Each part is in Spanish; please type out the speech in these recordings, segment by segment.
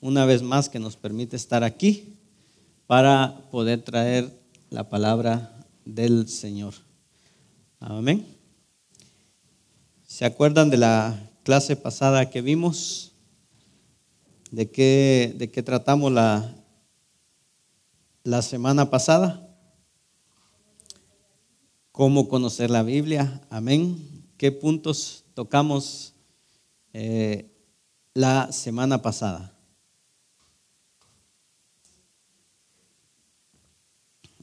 una vez más que nos permite estar aquí para poder traer la palabra del Señor. Amén. ¿Se acuerdan de la clase pasada que vimos? ¿De qué, de qué tratamos la, la semana pasada? ¿Cómo conocer la Biblia? Amén. ¿Qué puntos tocamos eh, la semana pasada?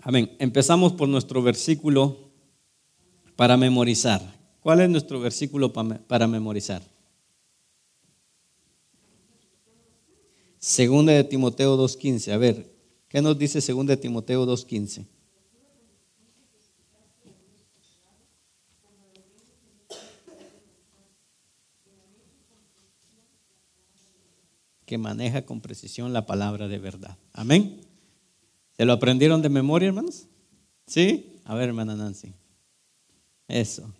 Amén. Empezamos por nuestro versículo para memorizar. ¿Cuál es nuestro versículo para memorizar? Segunda de Timoteo 2.15. A ver, ¿qué nos dice segunda de Timoteo 2.15? Que maneja con precisión la palabra de verdad. Amén. ¿Se lo aprendieron de memoria, hermanos? ¿Sí? A ver, hermana Nancy. Eso.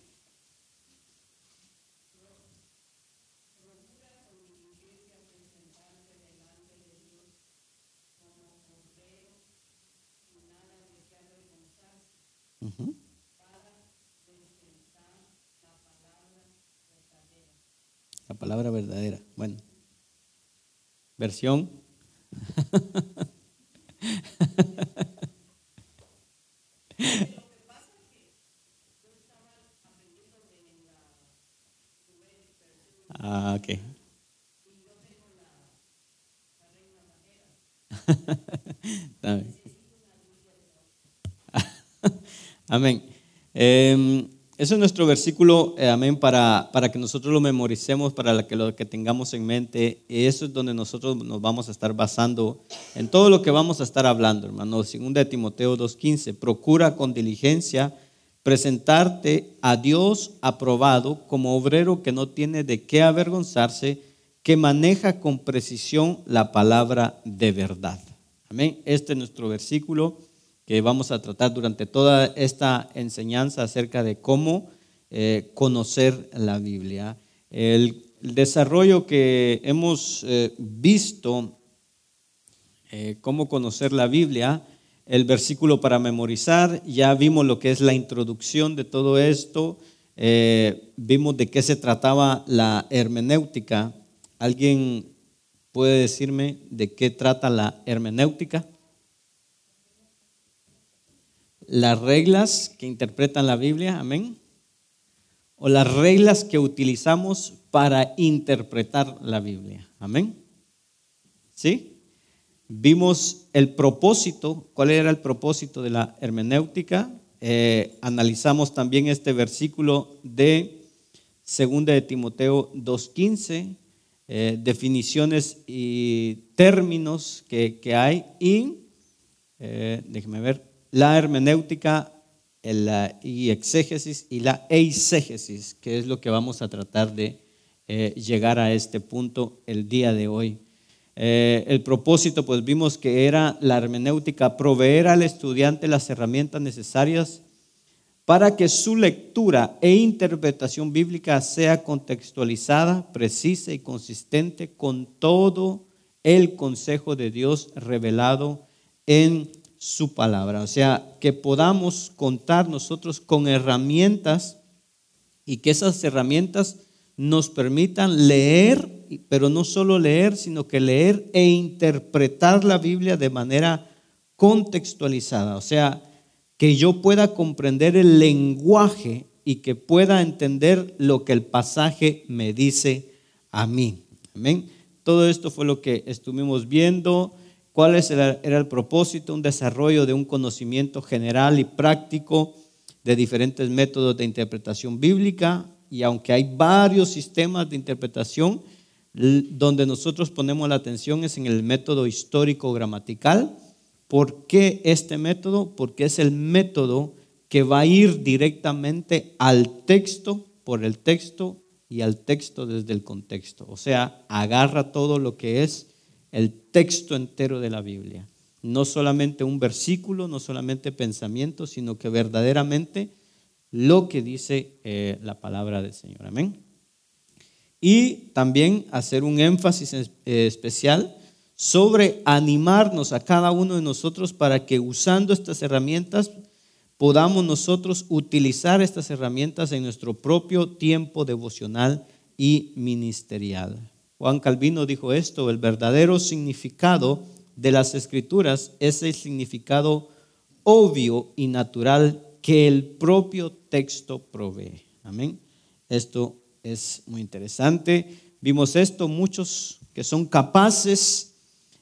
La palabra verdadera. Bueno. Versión. Ah, ok. amén. Eh, ese es nuestro versículo, eh, amén, para, para, que nosotros lo memoricemos, para que lo que tengamos en mente. Y eso es donde nosotros nos vamos a estar basando en todo lo que vamos a estar hablando, hermano. Segunda de Timoteo 2.15, procura con diligencia presentarte a Dios aprobado como obrero que no tiene de qué avergonzarse, que maneja con precisión la palabra de verdad. Amén. Este es nuestro versículo que vamos a tratar durante toda esta enseñanza acerca de cómo eh, conocer la Biblia. El, desarrollo que hemos eh, visto, eh, cómo conocer la Biblia, el versículo para memorizar, ya vimos lo que es la introducción de todo esto, vimos de qué se trataba la hermenéutica. ¿Alguien puede decirme de qué trata la hermenéutica? Las reglas que interpretan la Biblia, amén, o las reglas que utilizamos para interpretar la Biblia, amén. ¿Sí? Vimos el propósito, cuál era el propósito de la hermenéutica. Eh, analizamos también este versículo de 2 de Timoteo 2.15, eh, definiciones y términos que, hay y, eh, déjeme ver, la hermenéutica y exégesis y la eisegesis, que es lo que vamos a tratar de eh, llegar a este punto el día de hoy. Eh, el propósito, pues vimos que era la hermenéutica, proveer al estudiante las herramientas necesarias para que su lectura e interpretación bíblica sea contextualizada, precisa y consistente con todo el consejo de Dios revelado en su palabra. O sea, que podamos contar nosotros con herramientas y que esas herramientas nos permitan leer, pero no solo leer, sino que leer e interpretar la Biblia de manera contextualizada. O sea, que yo pueda comprender el lenguaje y que pueda entender lo que el pasaje me dice a mí. Amén. Todo esto fue lo que estuvimos viendo ¿Cuál era el propósito? Un desarrollo de un conocimiento general y práctico de diferentes métodos de interpretación bíblica. Y aunque hay varios sistemas de interpretación, donde nosotros ponemos la atención es en el método histórico gramatical. ¿Por qué este método? Porque es el método que va a ir directamente al texto por el texto y al texto desde el contexto. O sea, agarra todo lo que es el texto entero de la Biblia. No solamente un versículo, no solamente pensamiento, sino que verdaderamente lo que dice eh, la palabra del Señor. Amén. Y también hacer un énfasis eh, especial sobre animarnos a cada uno de nosotros para que usando estas herramientas podamos nosotros utilizar estas herramientas en nuestro propio tiempo devocional y ministerial. Juan Calvino dijo esto, el verdadero significado de las escrituras es el significado obvio y natural que el propio texto provee. Amén. Esto es muy interesante. Vimos esto, muchos que son capaces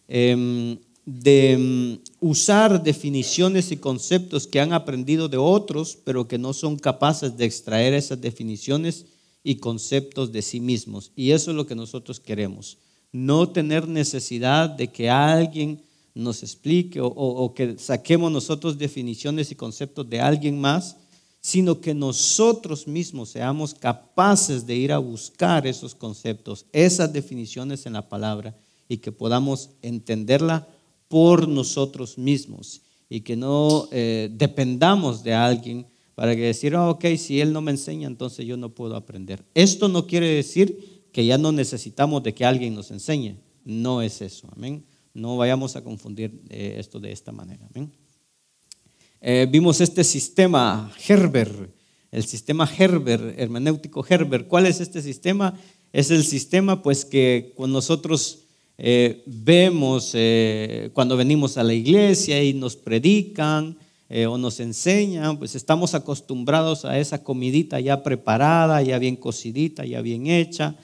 em, de em, usar definiciones y conceptos que han aprendido de otros, pero que no son capaces de extraer esas definiciones y conceptos de sí mismos. Y eso es lo que nosotros queremos. No tener necesidad de que alguien nos explique o, que saquemos nosotros definiciones y conceptos de alguien más, sino que nosotros mismos seamos capaces de ir a buscar esos conceptos, esas definiciones en la palabra y que podamos entenderla por nosotros mismos y que no eh, dependamos de alguien para que decir, oh, ok, si él no me enseña, entonces yo no puedo aprender. Esto no quiere decir que ya no necesitamos de que alguien nos enseñe. No es eso, amén. No vayamos a confundir eh, esto de esta manera, amén. Eh, vimos este sistema Herber, el sistema Herber, hermenéutico Herber. ¿Cuál es este sistema? Es el sistema pues que cuando nosotros eh, vemos cuando venimos a la iglesia y nos predican eh, o nos enseñan, pues estamos acostumbrados a esa comidita ya preparada, ya bien cocidita, ya bien hecha,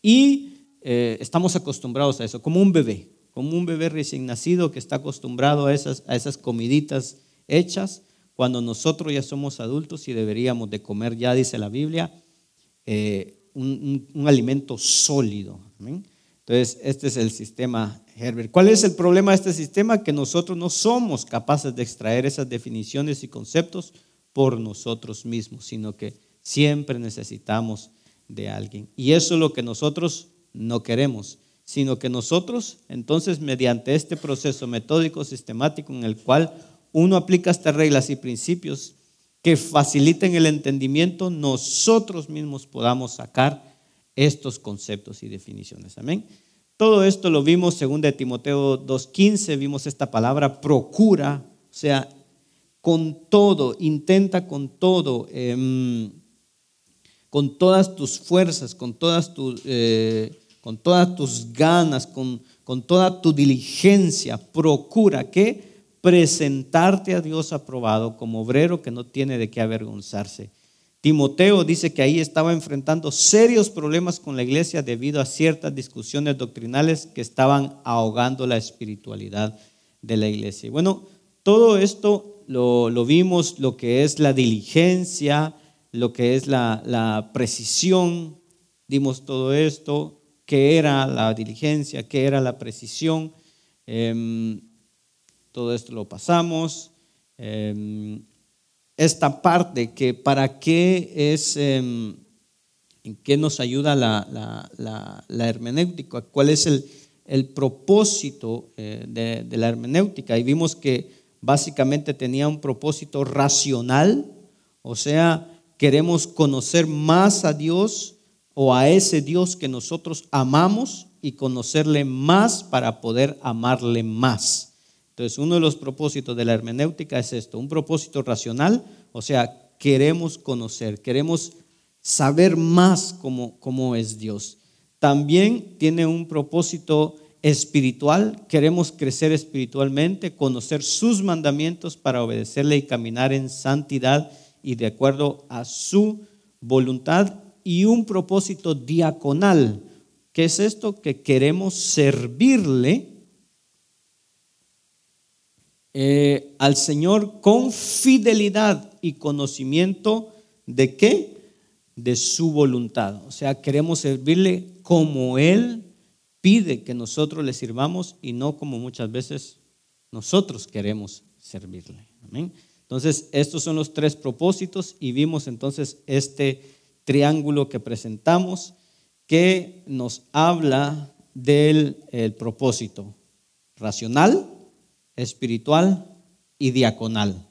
y estamos acostumbrados a eso, como un bebé, como un bebé recién nacido que está acostumbrado a esas, a esas comiditas hechas, cuando nosotros ya somos adultos y deberíamos de comer, ya dice la Biblia, un, un, alimento sólido. Entonces, este es el sistema Herbert. ¿Cuál es el problema de este sistema? Que nosotros no somos capaces de extraer esas definiciones y conceptos por nosotros mismos, sino que siempre necesitamos de alguien. Y eso es lo que nosotros no queremos, sino que nosotros, entonces, mediante este proceso metódico, sistemático, en el cual uno aplica estas reglas y principios que faciliten el entendimiento, nosotros mismos podamos sacar estos conceptos y definiciones. Amén. Todo esto lo vimos según de Timoteo 2.15, vimos esta palabra procura, o sea, con todo, intenta con todo, em, con todas tus fuerzas, con todas, tus, eh, con todas tus ganas, con, con toda tu diligencia, procura que presentarte a Dios aprobado como obrero que no tiene de qué avergonzarse Timoteo dice que ahí estaba enfrentando serios problemas con la iglesia debido a ciertas discusiones doctrinales que estaban ahogando la espiritualidad de la iglesia. Bueno, todo esto lo, vimos, lo que es la diligencia, lo que es la, precisión, dimos todo esto, qué era la diligencia, qué era la precisión, em, todo esto lo pasamos. Em, esta parte, que para qué es, em, en qué nos ayuda la, la, hermenéutica, cuál es el, el propósito eh, de, de, la hermenéutica. Y vimos que básicamente tenía un propósito racional, o sea, queremos conocer más a Dios o a ese Dios que nosotros amamos y conocerle más para poder amarle más. Entonces, uno de los propósitos de la hermenéutica es esto, un propósito racional, o sea, queremos conocer, queremos saber más cómo, cómo es Dios. También tiene un propósito espiritual, queremos crecer espiritualmente, conocer sus mandamientos para obedecerle y caminar en santidad y de acuerdo a su voluntad y un propósito diaconal. ¿Qué es esto? Que queremos servirle eh, al Señor con fidelidad y conocimiento de qué? De su voluntad. O sea, queremos servirle como Él pide que nosotros le sirvamos y no como muchas veces nosotros queremos servirle. Amén. Entonces, estos son los tres propósitos y vimos entonces este triángulo que presentamos que nos habla del propósito racional, espiritual y diaconal.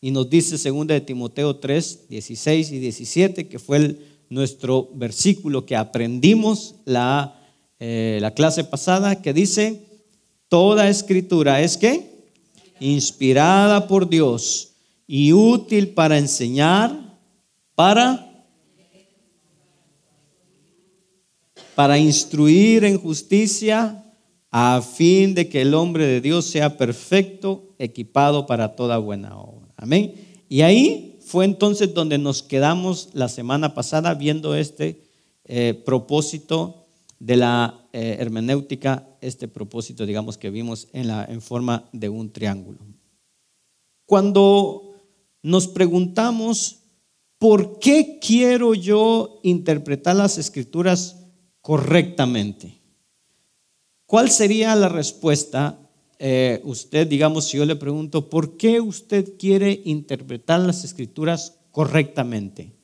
Y nos dice 2 de Timoteo 3, 16 y 17, que fue nuestro versículo que aprendimos la, eh, la clase pasada que dice, toda escritura es que inspirada por Dios y útil para enseñar, para para instruir en justicia, a fin de que el hombre de Dios sea perfecto, equipado para toda buena obra. Amén. Y ahí fue entonces donde nos quedamos la semana pasada viendo este eh, propósito de la eh, hermenéutica, este propósito, digamos, que vimos en, la, en forma de un triángulo. Cuando nos preguntamos, ¿por qué quiero yo interpretar las escrituras correctamente? ¿Cuál sería la respuesta? Eh, usted, digamos, si yo le pregunto, ¿por qué usted quiere interpretar las escrituras correctamente?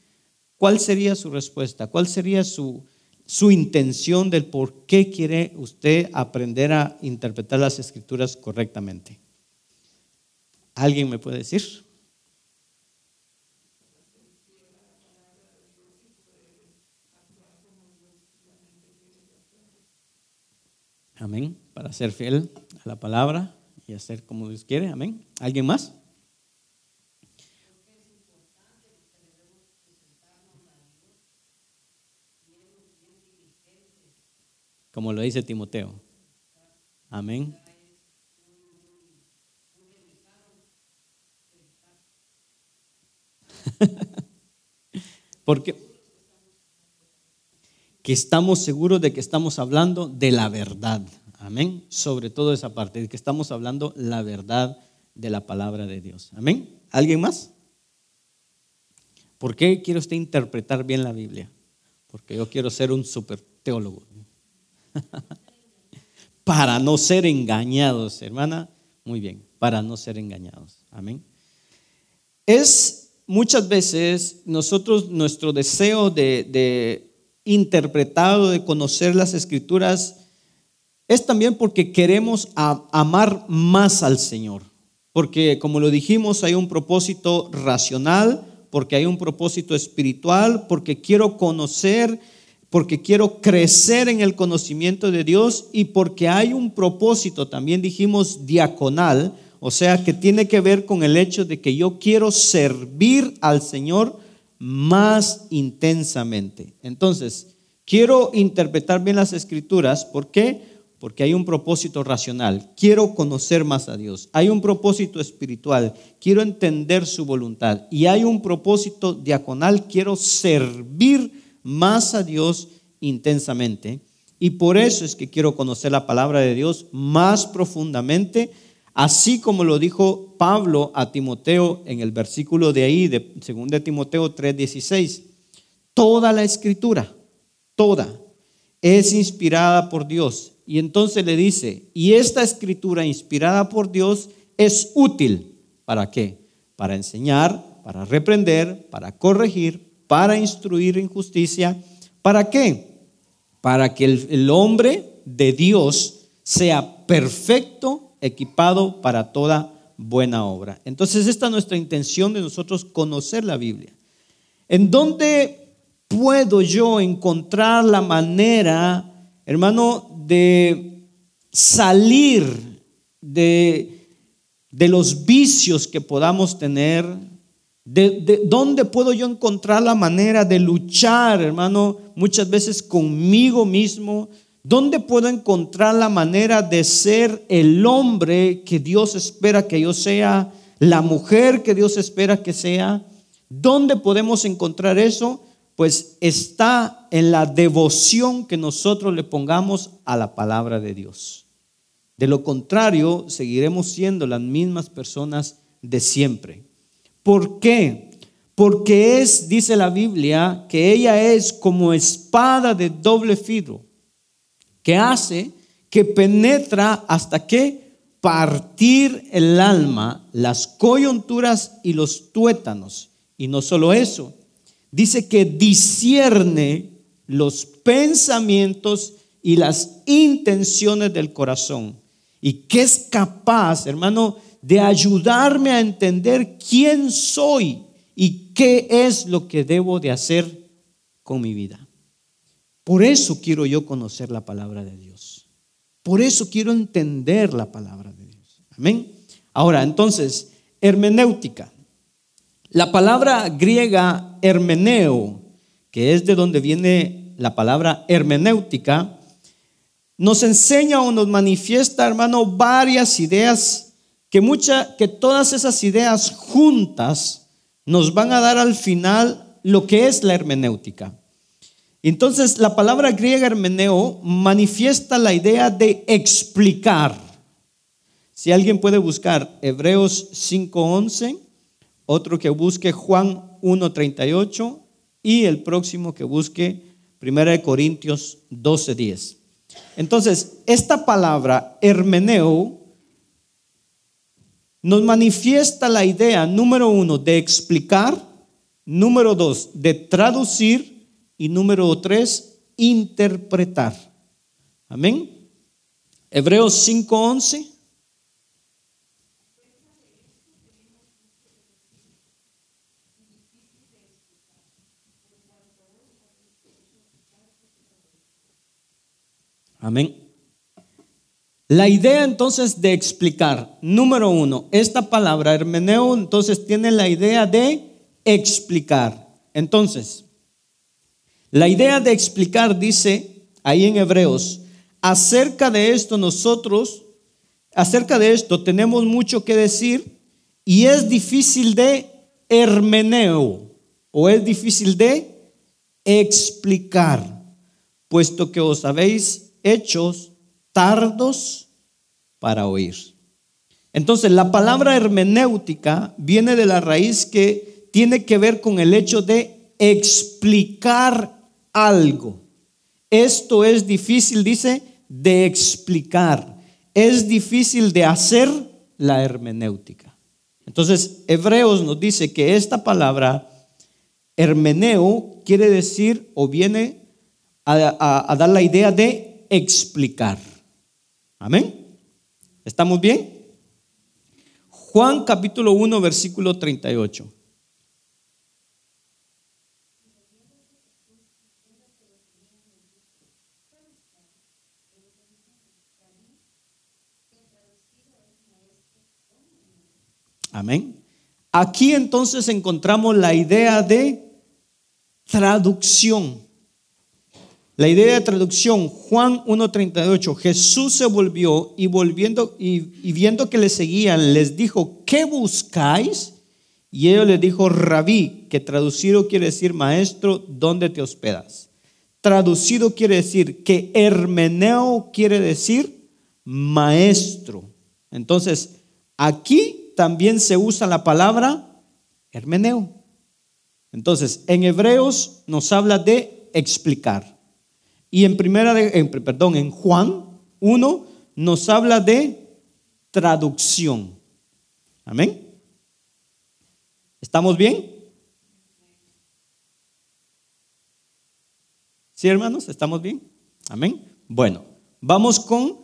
¿Cuál sería su respuesta? ¿Cuál sería su, su intención del por qué quiere usted aprender a interpretar las escrituras correctamente? ¿Alguien me puede decir? Amén. Para ser fiel a la palabra y hacer como Dios quiere. Amén. ¿Alguien más? Como lo dice Timoteo. Amén. Porque que estamos seguros de que estamos hablando de la verdad. Amén. Sobre todo esa parte, de que estamos hablando la verdad de la palabra de Dios. Amén. ¿Alguien más? ¿Por qué quiere usted interpretar bien la Biblia? Porque yo quiero ser un super teólogo. para no ser engañados, hermana. Muy bien, para no ser engañados. Amén. Es muchas veces nosotros, nuestro deseo de interpretado, de conocer las escrituras, es también porque queremos amar más al Señor. Porque como lo dijimos, hay un propósito racional, porque hay un propósito espiritual, porque quiero conocer, porque quiero crecer en el conocimiento de Dios y porque hay un propósito, también dijimos, diaconal, o sea, que tiene que ver con el hecho de que yo quiero servir al Señor más intensamente. Entonces, quiero interpretar bien las escrituras. ¿Por qué? Porque hay un propósito racional. Quiero conocer más a Dios. Hay un propósito espiritual. Quiero entender su voluntad. Y hay un propósito diaconal. Quiero servir más a Dios intensamente. Y por eso es que quiero conocer la palabra de Dios más profundamente Así como lo dijo Pablo a Timoteo en el versículo de ahí, de 2 Timoteo 3:16, toda la escritura, toda, es inspirada por Dios. Y entonces le dice, y esta escritura inspirada por Dios es útil. ¿Para qué? Para enseñar, para reprender, para corregir, para instruir en justicia. ¿Para qué? Para que el, el hombre de Dios sea perfecto equipado para toda buena obra. Entonces, esta es nuestra intención de nosotros conocer la Biblia. ¿En dónde puedo yo encontrar la manera, hermano, de salir de, de los vicios que podamos tener? De, de, ¿Dónde puedo yo encontrar la manera de luchar, hermano, muchas veces conmigo mismo, ¿Dónde puedo encontrar la manera de ser el hombre que Dios espera que yo sea? La mujer que Dios espera que sea. ¿Dónde podemos encontrar eso? Pues está en la devoción que nosotros le pongamos a la palabra de Dios. De lo contrario, seguiremos siendo las mismas personas de siempre. ¿Por qué? Porque es, dice la Biblia, que ella es como espada de doble filo que hace que penetra hasta que partir el alma, las coyunturas y los tuétanos. Y no solo eso, dice que discierne los pensamientos y las intenciones del corazón. Y que es capaz, hermano, de ayudarme a entender quién soy y qué es lo que debo de hacer con mi vida. Por eso quiero yo conocer la palabra de Dios. Por eso quiero entender la palabra de Dios. Amén. Ahora, entonces, hermenéutica. La palabra griega hermeneo, que es de donde viene la palabra hermenéutica, nos enseña o nos manifiesta, hermano, varias ideas que mucha, que todas esas ideas juntas nos van a dar al final lo que es la hermenéutica. Entonces, la palabra griega hermeneo manifiesta la idea de explicar. Si alguien puede buscar Hebreos 5:11, otro que busque Juan 1:38 y el próximo que busque 1 Corintios 12:10. Entonces, esta palabra hermeneo nos manifiesta la idea, número uno, de explicar, número dos, de traducir y número tres, interpretar. Amén. Hebreos 5:11. Amén. La idea entonces de explicar, número uno, esta palabra hermeneo entonces tiene la idea de explicar. Entonces, la idea de explicar dice ahí en Hebreos, acerca de esto nosotros, acerca de esto tenemos mucho que decir y es difícil de hermeneo o es difícil de explicar, puesto que os habéis hechos tardos para oír. Entonces, la palabra hermenéutica viene de la raíz que tiene que ver con el hecho de explicar algo. Esto es difícil, dice, de explicar. Es difícil de hacer la hermenéutica. Entonces, Hebreos nos dice que esta palabra hermeneo quiere decir o viene a, a dar la idea de explicar. Amén. ¿Estamos bien? Juan capítulo 1, versículo 38. Amén. Aquí entonces encontramos la idea de traducción. La idea de traducción, Juan 1.38, Jesús se volvió y volviendo y, viendo que le seguían, les dijo, ¿qué buscáis? Y ellos le dijo, rabí, que traducido quiere decir maestro, ¿dónde te hospedas? Traducido quiere decir que hermeneo quiere decir maestro. Entonces, aquí también se usa la palabra hermeneo. Entonces, en Hebreos nos habla de explicar. Y en primera de, perdón, en Juan 1 nos habla de traducción. Amén. ¿Estamos bien? ¿Sí, hermanos? ¿Estamos bien? Amén. Bueno, vamos con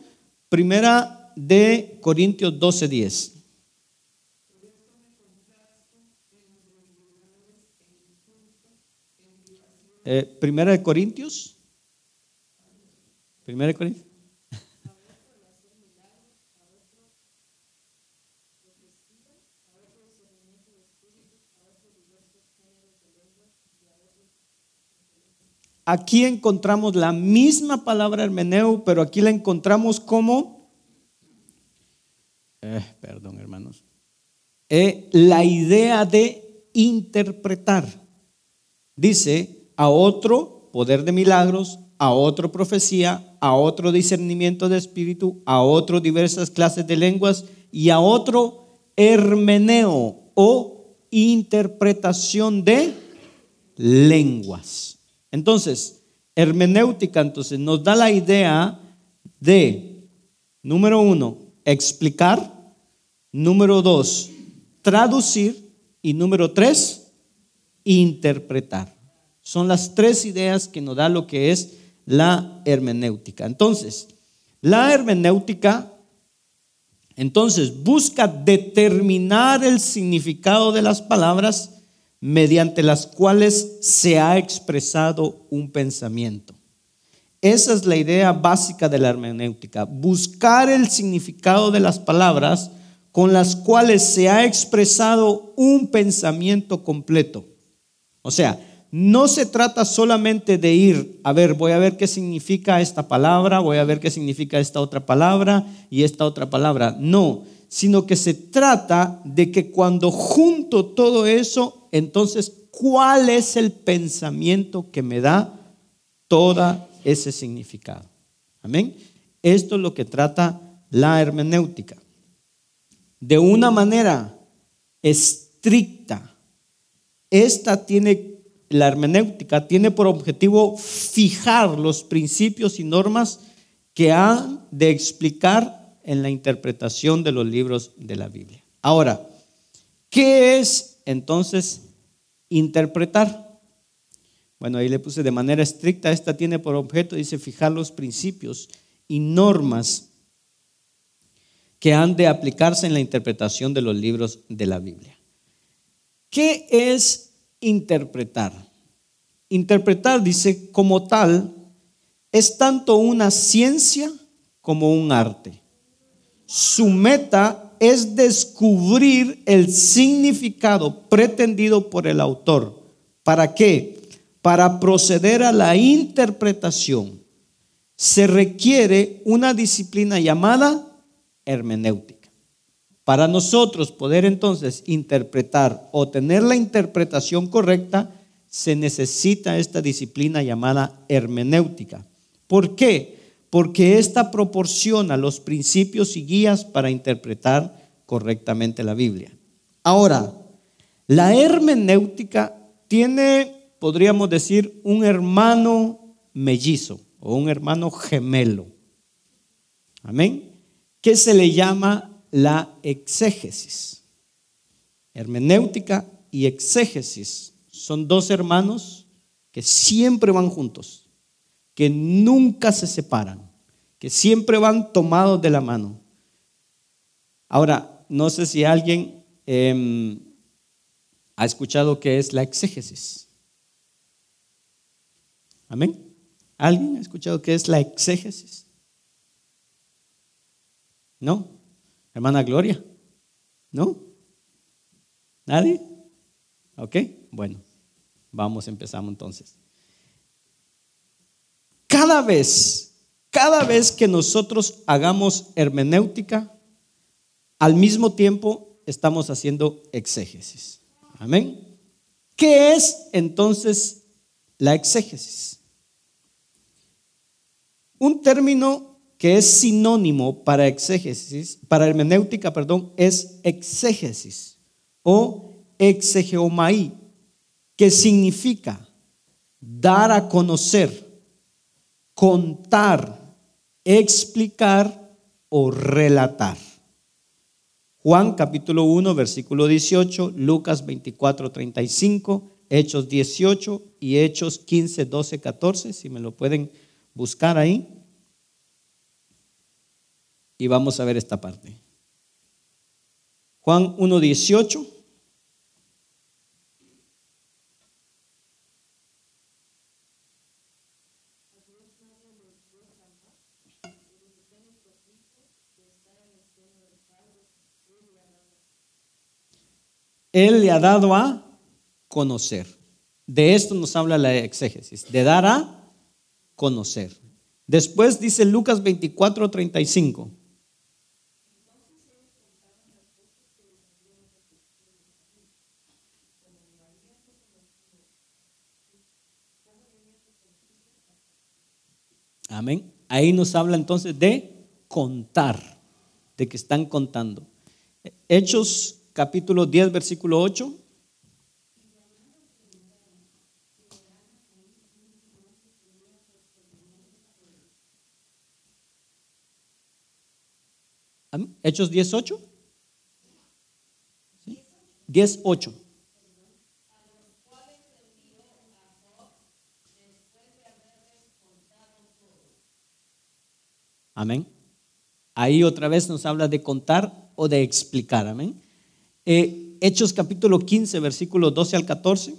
primera de Corintios 12:10. Eh, primera de Corintios Primera Corintios. Aquí encontramos la misma palabra hermeneo, pero aquí la encontramos como, eh, perdón hermanos, eh, la idea de interpretar. Dice a otro poder de milagros, a otro profecía, a otro discernimiento de espíritu, a otro diversas clases de lenguas y a otro hermeneo o interpretación de lenguas. Entonces, hermenéutica entonces nos da la idea de, número uno, explicar, número dos, traducir y número tres, interpretar. Son las tres ideas que nos da lo que es la hermenéutica. Entonces, la hermenéutica, entonces, busca determinar el significado de las palabras mediante las cuales se ha expresado un pensamiento. Esa es la idea básica de la hermenéutica, buscar el significado de las palabras con las cuales se ha expresado un pensamiento completo. O sea, no se trata solamente de ir, a ver, voy a ver qué significa esta palabra, voy a ver qué significa esta otra palabra y esta otra palabra. No, sino que se trata de que cuando junto todo eso, entonces, ¿cuál es el pensamiento que me da toda ese significado. Amén. Esto es lo que trata la hermenéutica. De una manera estricta, esta tiene, la hermenéutica tiene por objetivo fijar los principios y normas que han de explicar en la interpretación de los libros de la Biblia. Ahora, ¿qué es entonces interpretar? Bueno, ahí le puse de manera estricta, esta tiene por objeto, dice, fijar los principios y normas que han de aplicarse en la interpretación de los libros de la Biblia. ¿Qué es interpretar? Interpretar, dice, como tal, es tanto una ciencia como un arte. Su meta es descubrir el significado pretendido por el autor. ¿Para qué? para proceder a la interpretación se requiere una disciplina llamada hermenéutica. Para nosotros poder entonces interpretar o tener la interpretación correcta, se necesita esta disciplina llamada hermenéutica. ¿Por qué? Porque esta proporciona los principios y guías para interpretar correctamente la Biblia. Ahora, la hermenéutica tiene podríamos decir, un hermano mellizo o un hermano gemelo. Amén. ¿Qué se le llama la exégesis? Hermenéutica y exégesis son dos hermanos que siempre van juntos, que nunca se separan, que siempre van tomados de la mano. Ahora, no sé si alguien em, ha escuchado qué es la exégesis. Amén. ¿Alguien ha escuchado qué es la exégesis? ¿No? Hermana Gloria. ¿No? ¿Nadie? ¿Ok? Bueno, vamos, empezamos entonces. Cada vez, cada vez que nosotros hagamos hermenéutica, al mismo tiempo estamos haciendo exégesis. Amén. ¿Qué es entonces la exégesis? Un término que es sinónimo para exégesis, para hermenéutica, perdón, es exégesis o exegeomai, que significa dar a conocer, contar, explicar o relatar. Juan capítulo 1, versículo 18, Lucas 24, 35, Hechos 18 y Hechos 15, 12, 14, si me lo pueden buscar ahí y vamos a ver esta parte. Juan 1.18. Él le ha dado a conocer. De esto nos habla la exégesis, de dar a conocer. Después dice Lucas 24, 35. Amén. Ahí nos habla entonces de contar, de que están contando. Hechos capítulo 10, versículo 8. Hechos 18. ¿Sí? 10, 8. Amén. Ahí otra vez nos habla de contar o de explicar. Amén. Eh, Hechos capítulo 15, versículos 12 al 14.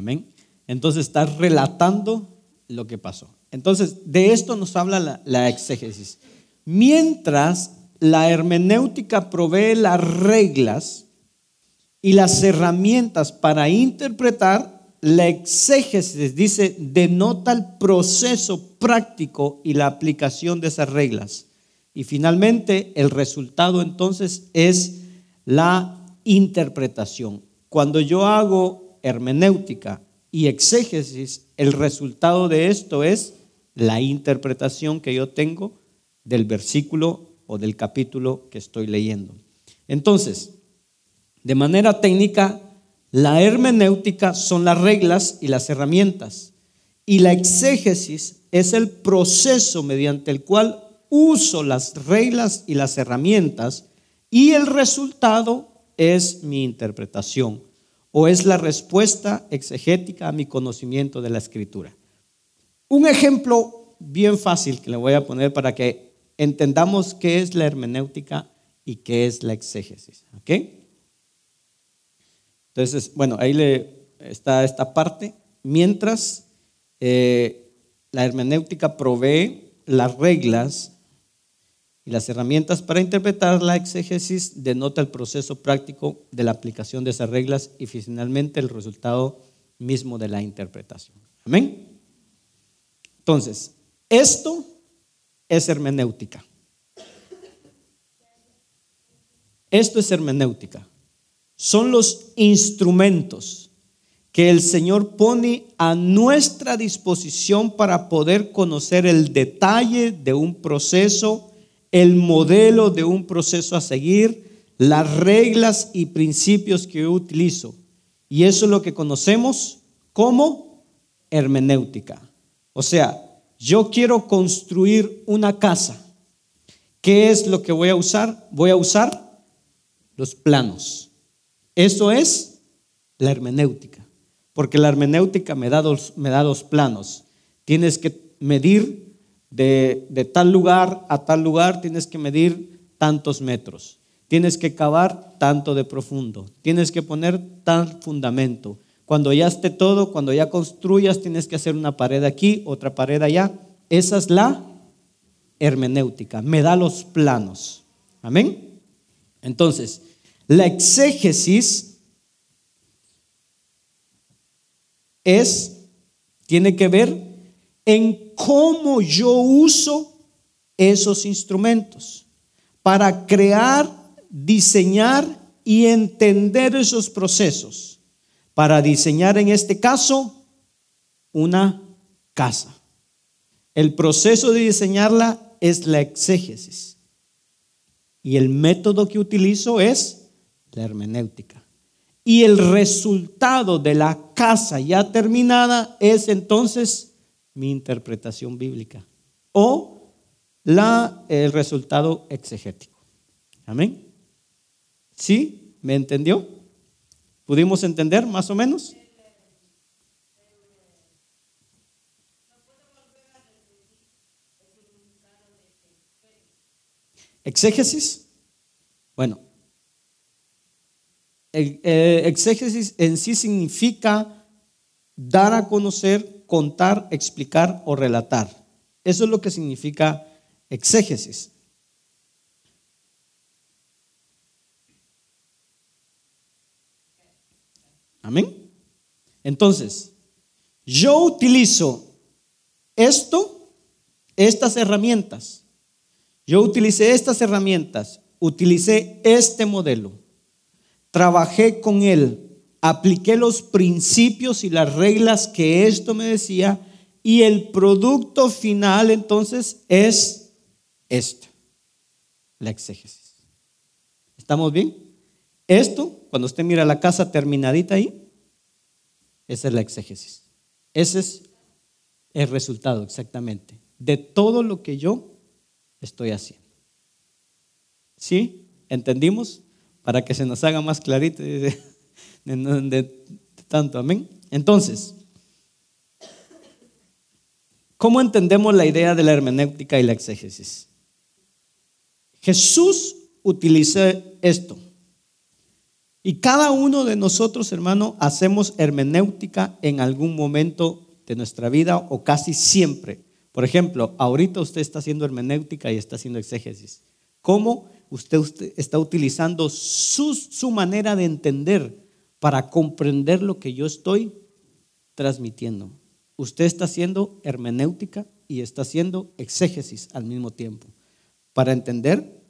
Amén. Entonces está relatando lo que pasó. Entonces, de esto nos habla la, exégesis. Mientras la hermenéutica provee las reglas y las herramientas para interpretar, la exégesis, dice, denota el proceso práctico y la aplicación de esas reglas. Y finalmente, el resultado entonces es la interpretación. Cuando yo hago hermenéutica y exégesis, el resultado de esto es la interpretación que yo tengo del versículo o del capítulo que estoy leyendo. Entonces, de manera técnica, la hermenéutica son las reglas y las herramientas. Y la exégesis es el proceso mediante el cual uso las reglas y las herramientas y el resultado es mi interpretación o es la respuesta exegética a mi conocimiento de la escritura. Un ejemplo bien fácil que le voy a poner para que entendamos qué es la hermenéutica y qué es la exégesis. ¿Ok? Entonces, bueno, ahí le está esta parte. Mientras eh, la hermenéutica provee las reglas y las herramientas para interpretar la exégesis, denota el proceso práctico de la aplicación de esas reglas y finalmente el resultado mismo de la interpretación. Amén. Entonces, esto es hermenéutica. Esto es hermenéutica son los instrumentos que el Señor pone a nuestra disposición para poder conocer el detalle de un proceso, el modelo de un proceso a seguir, las reglas y principios que yo utilizo. Y eso es lo que conocemos como hermenéutica. O sea, yo quiero construir una casa. ¿Qué es lo que voy a usar? Voy a usar los planos. Eso es la hermenéutica, porque la hermenéutica me da dos, me da dos planos. Tienes que medir de, tal lugar a tal lugar, tienes que medir tantos metros. Tienes que cavar tanto de profundo. Tienes que poner tal fundamento. Cuando ya esté todo, cuando ya construyas, tienes que hacer una pared aquí, otra pared allá. Esa es la hermenéutica. Me da los planos. Amén. Entonces, la exégesis es, tiene que ver en cómo yo uso esos instrumentos para crear, diseñar y entender esos procesos. Para diseñar en este caso una casa. El proceso de diseñarla es la exégesis. Y el método que utilizo es la hermenéutica. Y el resultado de la casa ya terminada es entonces mi interpretación bíblica o la, el resultado exegético. Amén. ¿Sí? ¿Me entendió? ¿Pudimos entender más o menos? Exégesis. Bueno, exégesis en sí significa dar a conocer, contar, explicar o relatar. Eso es lo que significa exégesis. Amén. Entonces, yo utilizo esto, estas herramientas. Yo utilicé estas herramientas, utilicé este modelo trabajé con él, apliqué los principios y las reglas que esto me decía y el producto final entonces es esto, la exégesis. ¿Estamos bien? Esto, cuando usted mira la casa terminadita ahí, esa es la exégesis. Ese es el resultado exactamente de todo lo que yo estoy haciendo. ¿Sí? ¿Entendimos? para que se nos haga más clarito de, tanto, amén. Entonces, ¿cómo entendemos la idea de la hermenéutica y la exégesis? Jesús utiliza esto. Y cada uno de nosotros, hermano, hacemos hermenéutica en algún momento de nuestra vida o casi siempre. Por ejemplo, ahorita usted está haciendo hermenéutica y está haciendo exégesis. ¿Cómo usted, está utilizando su manera de entender para comprender lo que yo estoy transmitiendo? Usted está haciendo hermenéutica y está haciendo exégesis al mismo tiempo. Para entender,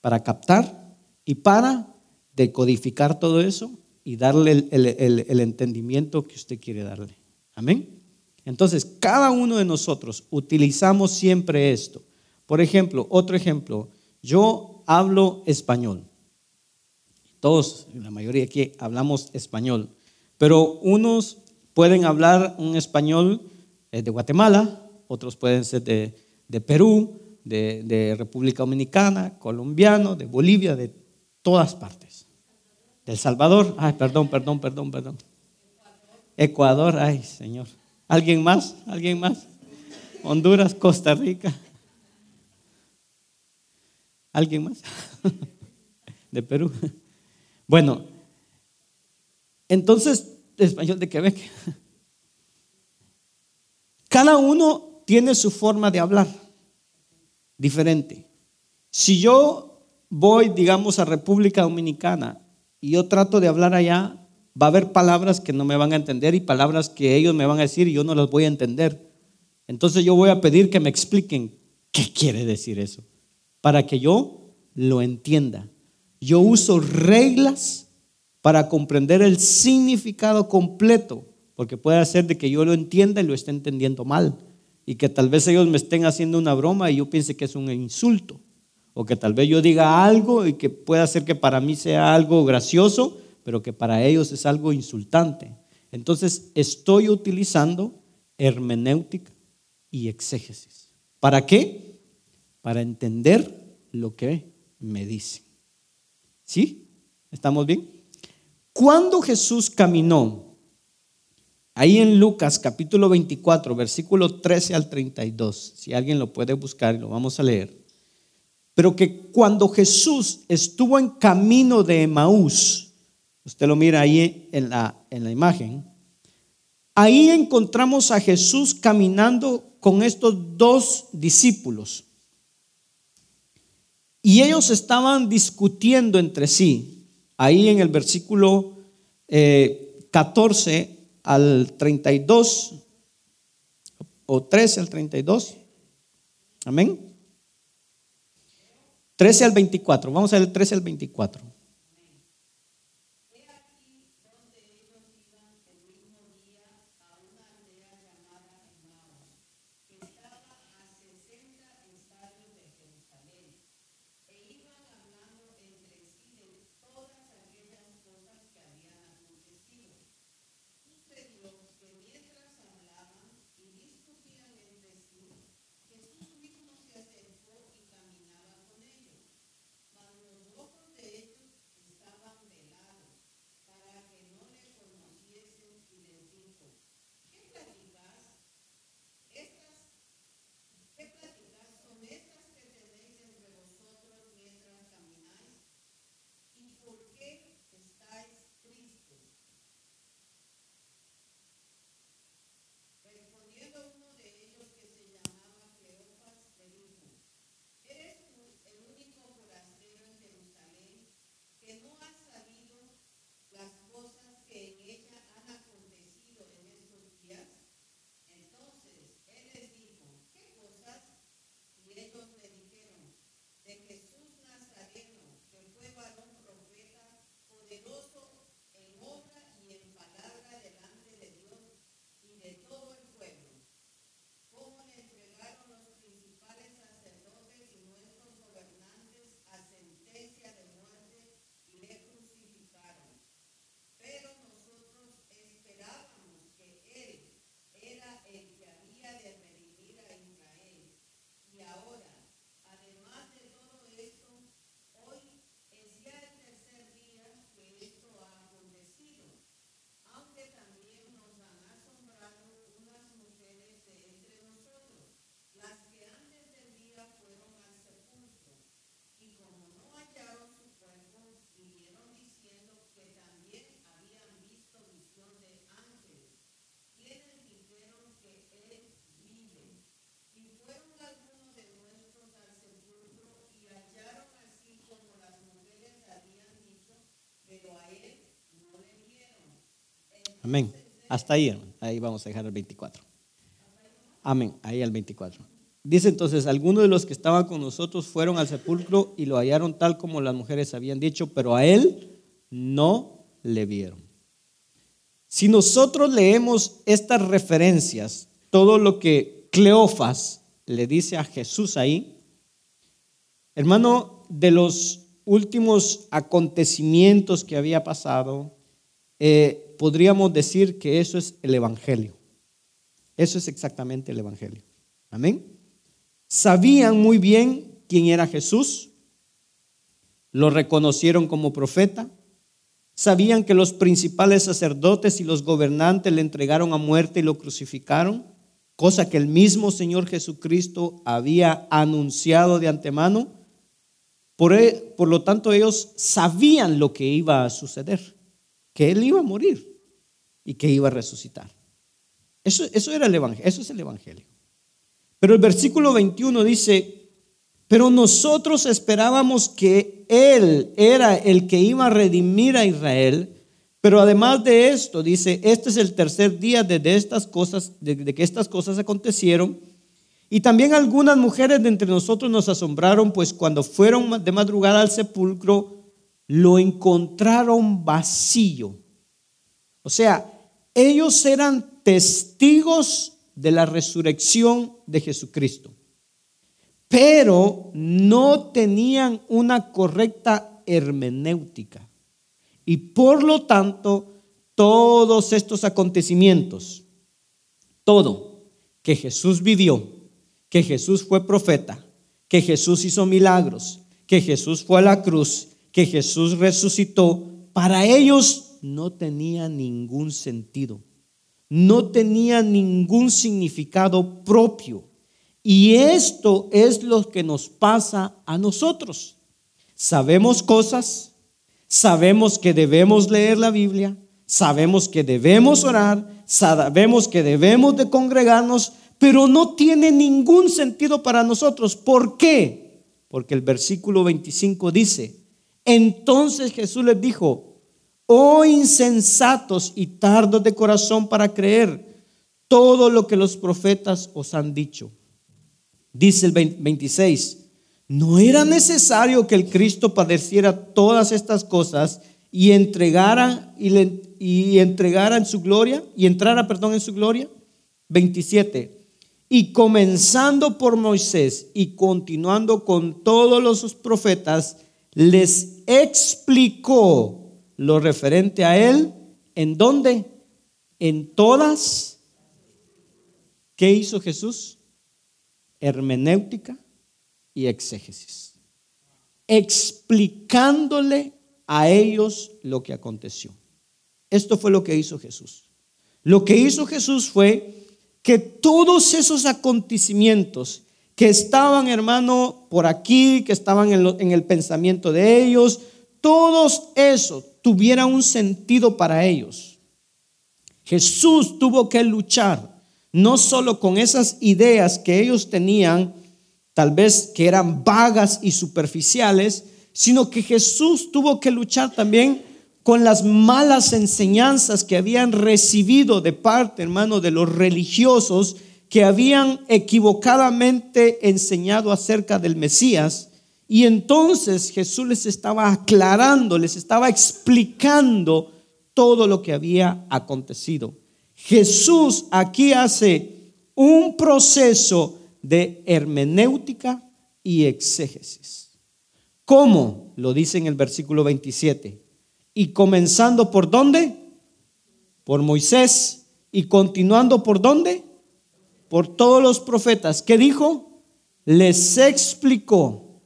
para captar y para decodificar todo eso y darle el, el entendimiento que usted quiere darle. Amén. Entonces, cada uno de nosotros utilizamos siempre esto. Por ejemplo, otro ejemplo, yo hablo español. Todos, la mayoría aquí hablamos español, pero unos pueden hablar un español eh, de Guatemala, otros pueden ser de, Perú, de, República Dominicana, colombiano, de Bolivia, de todas partes. Del Salvador, ay, perdón, perdón, perdón, perdón. Ecuador, ay, Señor. ¿Alguien más? ¿Alguien más? Honduras, Costa Rica. ¿Alguien más? De Perú. Bueno, entonces, español de Quebec. Cada uno tiene su forma de hablar diferente. Si yo voy, digamos, a República Dominicana y yo trato de hablar allá, va a haber palabras que no me van a entender y palabras que ellos me van a decir y yo no las voy a entender. Entonces yo voy a pedir que me expliquen qué quiere decir eso, para que yo lo entienda. Yo uso reglas para comprender el significado completo, porque puede ser de que yo lo entienda y lo esté entendiendo mal, y que tal vez ellos me estén haciendo una broma y yo piense que es un insulto, o que tal vez yo diga algo y que pueda ser que para mí sea algo gracioso, pero que para ellos es algo insultante. Entonces estoy utilizando hermenéutica y exégesis. ¿Para qué? Para entender lo que me dicen. ¿Sí? ¿Estamos bien? Cuando Jesús caminó, ahí en Lucas capítulo 24, versículo 13 al 32, si alguien lo puede buscar, lo vamos a leer, pero que cuando Jesús estuvo en camino de Emaús, Usted lo mira ahí en la, en la imagen. Ahí encontramos a Jesús caminando con estos dos discípulos. Y ellos estaban discutiendo entre sí. Ahí en el versículo 14 eh, al 32 o 13 al 32. Amén. 13 al 24. Vamos a ver el 13 al 24. Amén. Hasta ahí, ahí vamos a dejar el 24. Amén, ahí al 24. Dice entonces, algunos de los que estaban con nosotros fueron al sepulcro y lo hallaron tal como las mujeres habían dicho, pero a él no le vieron. Si nosotros leemos estas referencias, todo lo que Cleofas le dice a Jesús ahí, hermano, de los últimos acontecimientos que había pasado, eh, podríamos decir que eso es el Evangelio. Eso es exactamente el Evangelio. Amén. Sabían muy bien quién era Jesús, lo reconocieron como profeta, sabían que los principales sacerdotes y los gobernantes le entregaron a muerte y lo crucificaron, cosa que el mismo Señor Jesucristo había anunciado de antemano. Por, e, lo tanto, ellos sabían lo que iba a suceder, que Él iba a morir y que iba a resucitar. Eso, eso, era el evangelio, eso es el Evangelio. Pero el versículo 21 dice, pero nosotros esperábamos que Él era el que iba a redimir a Israel. Pero además de esto, dice, este es el tercer día desde estas cosas, de que estas cosas acontecieron. Y también algunas mujeres de entre nosotros nos asombraron, pues cuando fueron de madrugada al sepulcro, lo encontraron vacío. O sea, ellos eran testigos de la resurrección de Jesucristo, pero no tenían una correcta hermenéutica. Y por lo tanto, todos estos acontecimientos, todo, que Jesús vivió, que Jesús fue profeta, que Jesús hizo milagros, que Jesús fue a la cruz, que Jesús resucitó, para ellos no tenía ningún sentido no tenía ningún significado propio. Y esto es lo que nos pasa a nosotros. Sabemos cosas, sabemos que debemos leer la Biblia, sabemos que debemos orar, sabemos que debemos de congregarnos, pero no tiene ningún sentido para nosotros. ¿Por qué? Porque el versículo 25 dice, entonces Jesús les dijo, oh insensatos y tardos de corazón para creer todo lo que los profetas os han dicho. Dice el 26, no era necesario que el Cristo padeciera todas estas cosas y entregara y, entregara en su gloria y entrara, perdón, en su gloria. 27. Y comenzando por Moisés y continuando con todos los profetas, les explicó lo referente a Él, ¿en dónde? En todas. ¿Qué hizo Jesús? Hermenéutica y exégesis. Explicándole a ellos lo que aconteció. Esto fue lo que hizo Jesús. Lo que hizo Jesús fue que todos esos acontecimientos que estaban, hermano, por aquí, que estaban en, en el pensamiento de ellos, todos esos tuviera un sentido para ellos. Jesús tuvo que luchar no solo con esas ideas que ellos tenían, tal vez que eran vagas y superficiales, sino que Jesús tuvo que luchar también con las malas enseñanzas que habían recibido de parte, hermano, de los religiosos que habían equivocadamente enseñado acerca del Mesías y entonces Jesús les estaba aclarando, les estaba explicando todo lo que había acontecido. Jesús aquí hace un proceso de hermenéutica y exégesis. ¿Cómo? Lo dice en el versículo 27. Y comenzando por dónde? Por Moisés. Y continuando por dónde? Por todos los profetas. ¿Qué dijo? Les explicó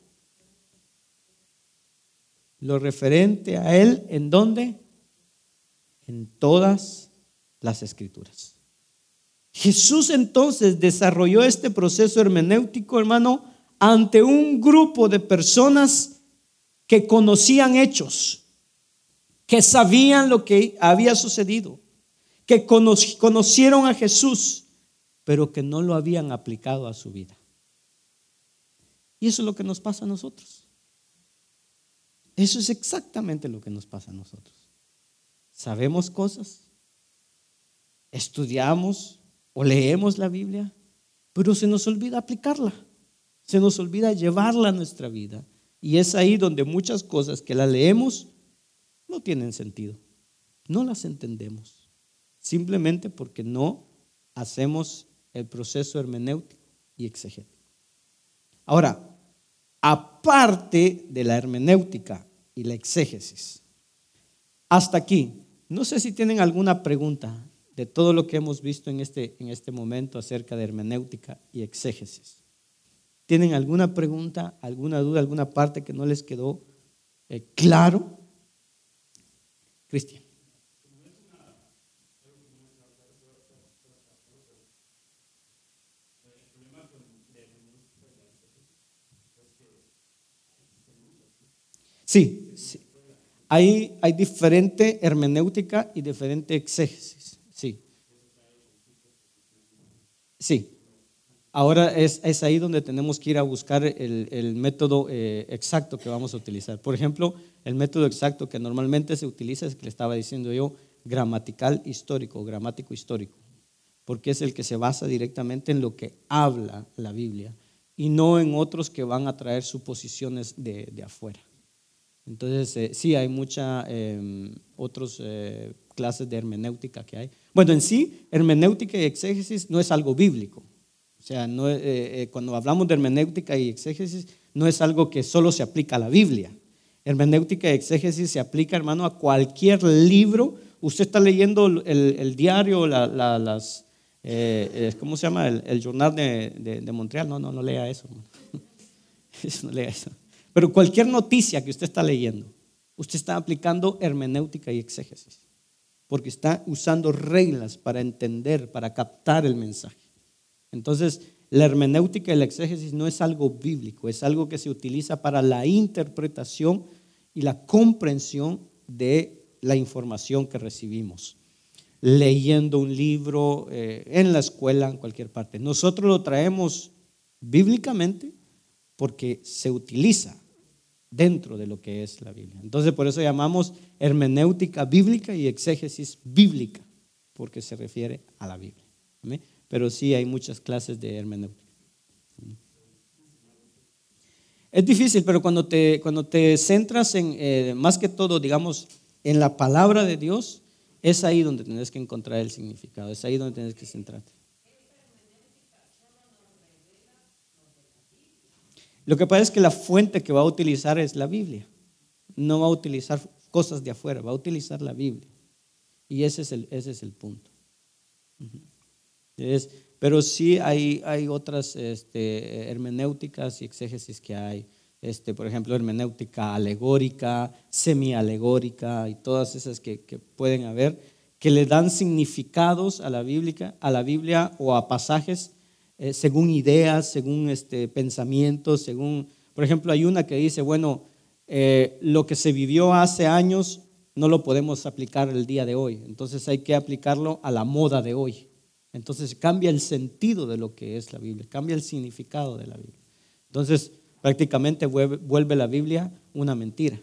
lo referente a Él, ¿en dónde? En todas las escrituras. Jesús entonces desarrolló este proceso hermenéutico, hermano, ante un grupo de personas que conocían hechos, que sabían lo que había sucedido, que conocieron a Jesús, pero que no lo habían aplicado a su vida. Y eso es lo que nos pasa a nosotros. Eso es exactamente lo que nos pasa a nosotros. Sabemos cosas, estudiamos o leemos la Biblia, pero se nos olvida aplicarla, se nos olvida llevarla a nuestra vida. Y es ahí donde muchas cosas que la leemos no tienen sentido, no las entendemos, simplemente porque no hacemos el proceso hermenéutico y exegético. Ahora, aparte de la hermenéutica y la exégesis, hasta aquí, no sé si tienen alguna pregunta de todo lo que hemos visto en este, en este momento acerca de hermenéutica y exégesis. ¿Tienen alguna pregunta, alguna duda, alguna parte que no les quedó eh, claro? Cristian. Sí, sí. Hay, hay diferente hermenéutica y diferente exégesis. Sí. Sí. Ahora es, es, ahí donde tenemos que ir a buscar el, el método eh, exacto que vamos a utilizar. Por ejemplo, el método exacto que normalmente se utiliza es que le estaba diciendo yo, gramatical histórico, gramático histórico, porque es el que se basa directamente en lo que habla la Biblia y no en otros que van a traer suposiciones de, de afuera. Entonces, eh, sí, hay muchas eh, otras eh, clases de hermenéutica que hay. Bueno, en sí, hermenéutica y exégesis no es algo bíblico. O sea, no, eh, eh, cuando hablamos de hermenéutica y exégesis, no es algo que solo se aplica a la Biblia. Hermenéutica y exégesis se aplica, hermano, a cualquier libro. Usted está leyendo el, diario, la, la, las, ¿cómo se llama? El, el jornal de, de, Montreal. No, no, no lea eso. no lea eso. Pero cualquier noticia que usted está leyendo, usted está aplicando hermenéutica y exégesis, porque está usando reglas para entender, para captar el mensaje. Entonces, la hermenéutica y la exégesis no es algo bíblico, es algo que se utiliza para la interpretación y la comprensión de la información que recibimos, leyendo un libro, eh, en la escuela, en cualquier parte. Nosotros lo traemos bíblicamente porque se utiliza dentro de lo que es la Biblia. Entonces por eso llamamos hermenéutica bíblica y exégesis bíblica, porque se refiere a la Biblia. Pero sí hay muchas clases de hermenéutica. Es difícil, pero cuando te, cuando te centras en, eh, más que todo, digamos, en la palabra de Dios, es ahí donde tienes que encontrar el significado, es ahí donde tienes que centrarte. Lo que pasa es que la fuente que va a utilizar es la Biblia. No va a utilizar cosas de afuera, va a utilizar la Biblia. Y ese es el, ese es el punto. Pero sí hay, hay otras este, hermenéuticas y exégesis que hay. Este, por ejemplo, hermenéutica alegórica, semi-alegórica y todas esas que, que, pueden haber, que le dan significados a la, Biblia, a la Biblia o a pasajes eh, según ideas, según este, pensamientos, según, por ejemplo, hay una que dice, bueno, eh, lo que se vivió hace años no lo podemos aplicar el día de hoy, entonces hay que aplicarlo a la moda de hoy. Entonces cambia el sentido de lo que es la Biblia, cambia el significado de la Biblia. Entonces prácticamente vuelve, vuelve la Biblia una mentira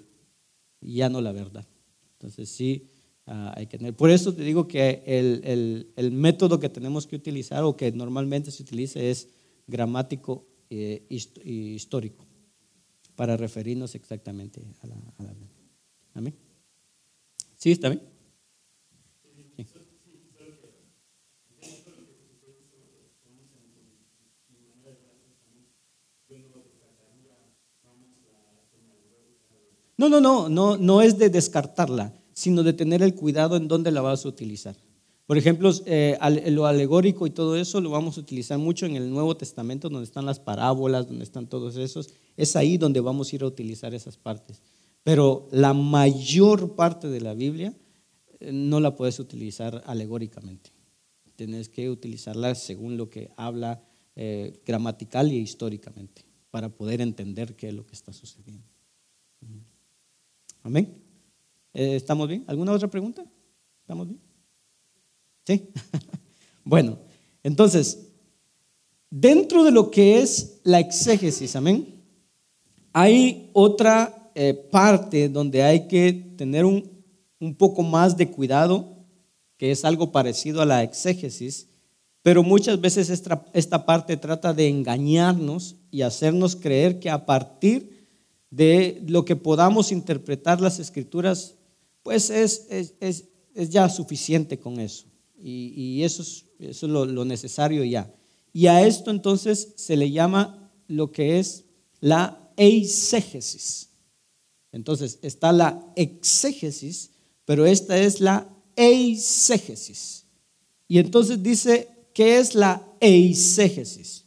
y ya no la verdad. Entonces sí, Uh, hay que. Por eso te digo que el, el, método que tenemos que utilizar o que normalmente se utiliza es gramático e histórico para referirnos exactamente a la, a la Amén. ¿Sí está bien? No, no, no, no, no es de descartarla sino de tener el cuidado en dónde la vas a utilizar. Por ejemplo, eh, lo alegórico y todo eso lo vamos a utilizar mucho en el Nuevo Testamento, donde están las parábolas, donde están todos esos. Es ahí donde vamos a ir a utilizar esas partes. Pero la mayor parte de la Biblia eh, no la puedes utilizar alegóricamente. Tienes que utilizarla según lo que habla eh, gramatical y históricamente para poder entender qué es lo que está sucediendo. Amén. Eh, ¿Estamos bien? ¿Alguna otra pregunta? ¿Estamos bien? ¿Sí? bueno, entonces, dentro de lo que es la exégesis, amén, hay otra eh, parte donde hay que tener un, un poco más de cuidado, que es algo parecido a la exégesis, pero muchas veces esta, esta parte trata de engañarnos y hacernos creer que a partir de lo que podamos interpretar las escrituras, pues es, es, es, es ya suficiente con eso. Y, y eso es, eso es lo, lo necesario ya. Y a esto entonces se le llama lo que es la eisegesis. Entonces está la exégesis, pero esta es la eisegesis. Y entonces dice, ¿qué es la eisegesis?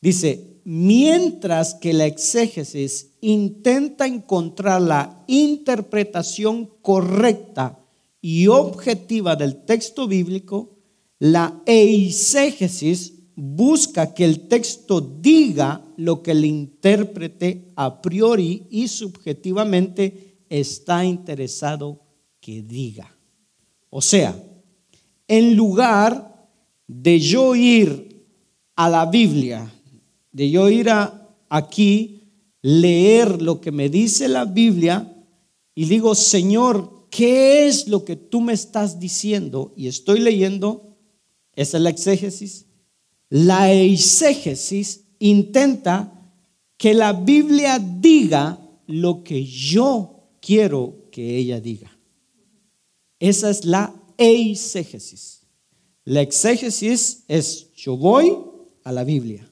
Dice, mientras que la exégesis intenta encontrar la interpretación correcta y objetiva del texto bíblico, la eisegesis busca que el texto diga lo que el intérprete a priori y subjetivamente está interesado que diga. O sea, en lugar de yo ir a la Biblia, de yo ir a aquí, leer lo que me dice la Biblia y digo, Señor, ¿qué es lo que tú me estás diciendo? Y estoy leyendo, esa es la exégesis, la eisegesis intenta que la Biblia diga lo que yo quiero que ella diga. Esa es la eisegesis. La exégesis es yo voy a la Biblia,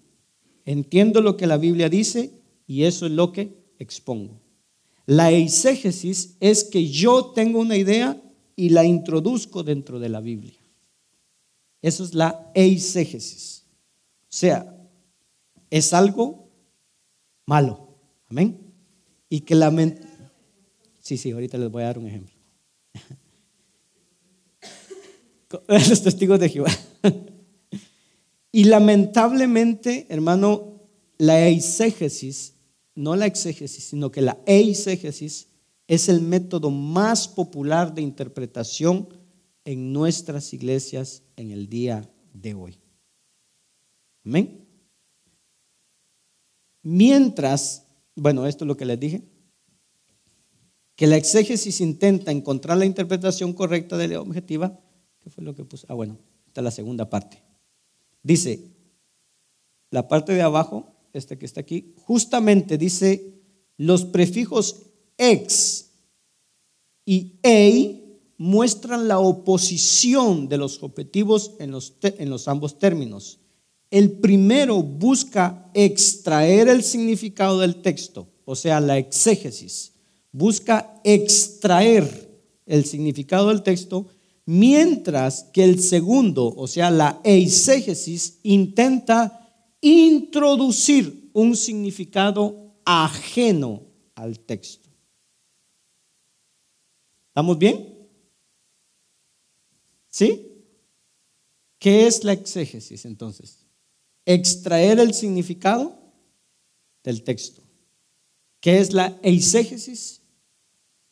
entiendo lo que la Biblia dice y eso es lo que expongo. La eisegesis es que yo tengo una idea y la introduzco dentro de la Biblia. Eso es la eisegesis. O sea, es algo malo. Amén. Y que la mente... Sí, sí, ahorita les voy a dar un ejemplo. Los testigos de Jehová. Y lamentablemente, hermano, la eisegesis, no la exégesis, sino que la eisegesis es el método más popular de interpretación en nuestras iglesias en el día de hoy. Amén. Mientras, bueno, esto es lo que les dije, que la exégesis intenta encontrar la interpretación correcta de la objetiva, ¿qué fue lo que puse? Ah, bueno, esta es la segunda parte. Dice, la parte de abajo, este que está aquí, justamente dice, los prefijos ex y ei muestran la oposición de los objetivos en los, en los ambos términos. El primero busca extraer el significado del texto, o sea, la exégesis. Busca extraer el significado del texto, mientras que el segundo, o sea, la eisegesis, intenta introducir un significado ajeno al texto. ¿Estamos bien? ¿Sí? ¿Qué es la exégesis entonces? extraer el significado del texto. ¿Qué es la eisegesis?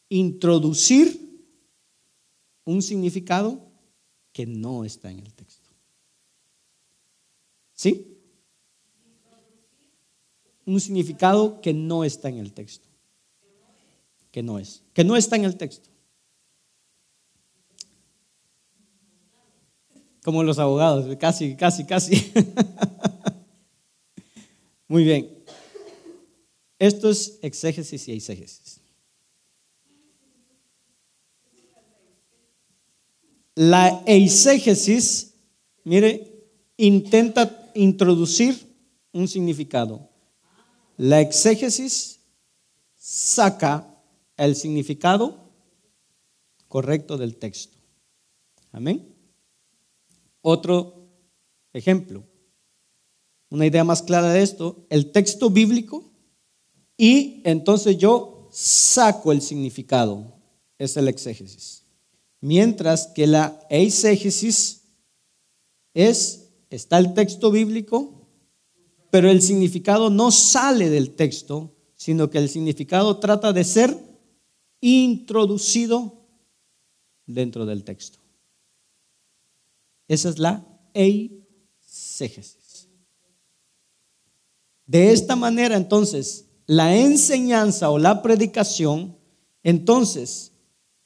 Introducir un significado que no está en el texto. ¿Sí? Un significado que no está en el texto. Que no es. Que no está en el texto. Como los abogados, casi, casi, casi. Muy bien. Esto es exégesis y eisegesis. La eisegesis, mire, intenta introducir un significado. La exégesis saca el significado correcto del texto. Amén. Otro ejemplo, una idea más clara de esto, el texto bíblico y entonces yo saco el significado, es el exégesis. Mientras que la eisegesis es, está el texto bíblico, pero el significado no sale del texto, sino que el significado trata de ser introducido dentro del texto. Esa es la eisegesis. De esta manera, entonces, la enseñanza o la predicación, entonces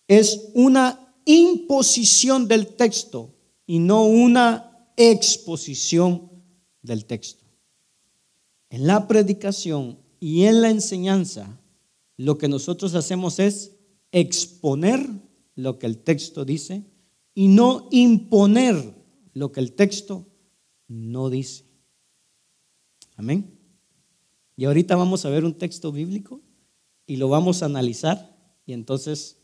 es una imposición del texto y no una exposición del texto. En la predicación y en la enseñanza, lo que nosotros hacemos es exponer lo que el texto dice y no imponer lo que el texto no dice. Amén. Y ahorita vamos a ver un texto bíblico y lo vamos a analizar y entonces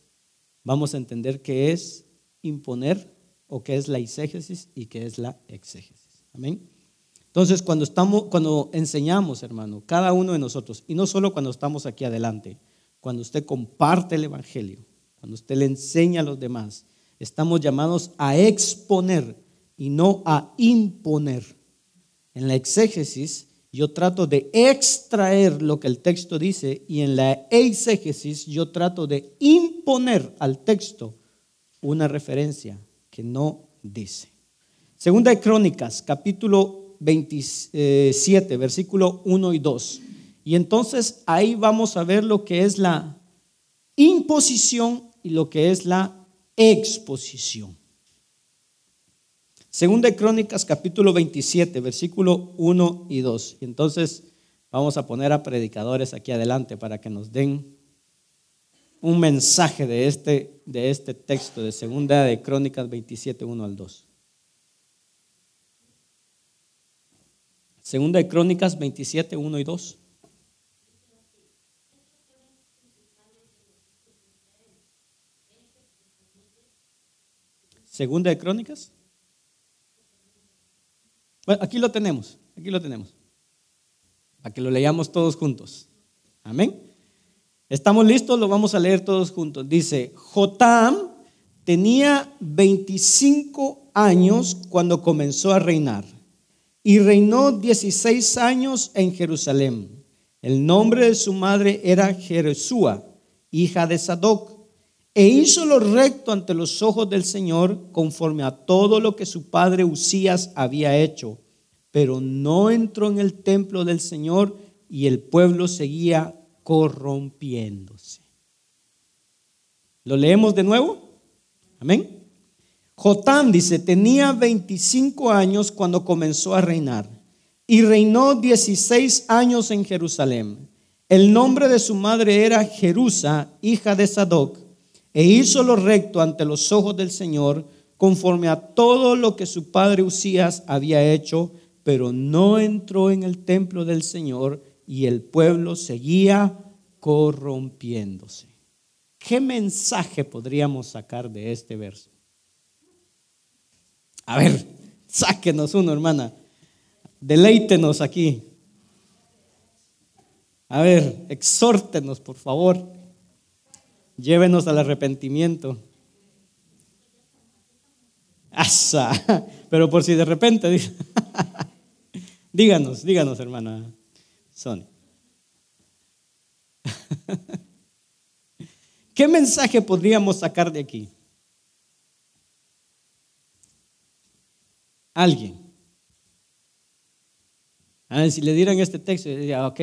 vamos a entender qué es imponer o qué es la exégesis y qué es la exégesis. Amén. Entonces, cuando estamos cuando enseñamos, hermano, cada uno de nosotros y no solo cuando estamos aquí adelante, cuando usted comparte el evangelio, cuando usted le enseña a los demás, estamos llamados a exponer y no a imponer. En la exégesis yo trato de extraer lo que el texto dice y en la exégesis yo trato de imponer al texto una referencia que no dice. Segunda de Crónicas, capítulo 27, versículo 1 y 2. Y entonces ahí vamos a ver lo que es la imposición y lo que es la exposición. Segunda de Crónicas capítulo 27, versículo 1 y 2. Y entonces vamos a poner a predicadores aquí adelante para que nos den un mensaje de este, de este texto de Segunda de Crónicas 27, 1 al 2. Segunda de Crónicas 27, 1 y 2. Segunda de Crónicas bueno, aquí lo tenemos, aquí lo tenemos. Para que lo leamos todos juntos. Amén. ¿Estamos listos? Lo vamos a leer todos juntos. Dice, Jotam tenía 25 años cuando comenzó a reinar y reinó 16 años en Jerusalén. El nombre de su madre era Jeresúa, hija de Sadoc, e hizo lo recto ante los ojos del Señor conforme a todo lo que su padre Usías había hecho. Pero no entró en el templo del Señor y el pueblo seguía corrompiéndose. ¿Lo leemos de nuevo? Amén. Jotán dice, tenía 25 años cuando comenzó a reinar y reinó 16 años en Jerusalén. El nombre de su madre era Jerusa, hija de Sadoc e hizo lo recto ante los ojos del Señor, conforme a todo lo que su padre Usías había hecho, pero no entró en el templo del Señor y el pueblo seguía corrompiéndose. ¿Qué mensaje podríamos sacar de este verso? A ver, sáquenos uno, hermana. Deleítenos aquí. A ver, exhórtenos, por favor. Llévenos al arrepentimiento. Asa. Pero por si de repente, díganos, díganos, hermana Sonia. ¿Qué mensaje podríamos sacar de aquí? Alguien. A ver, si le dieran este texto, diría, ok,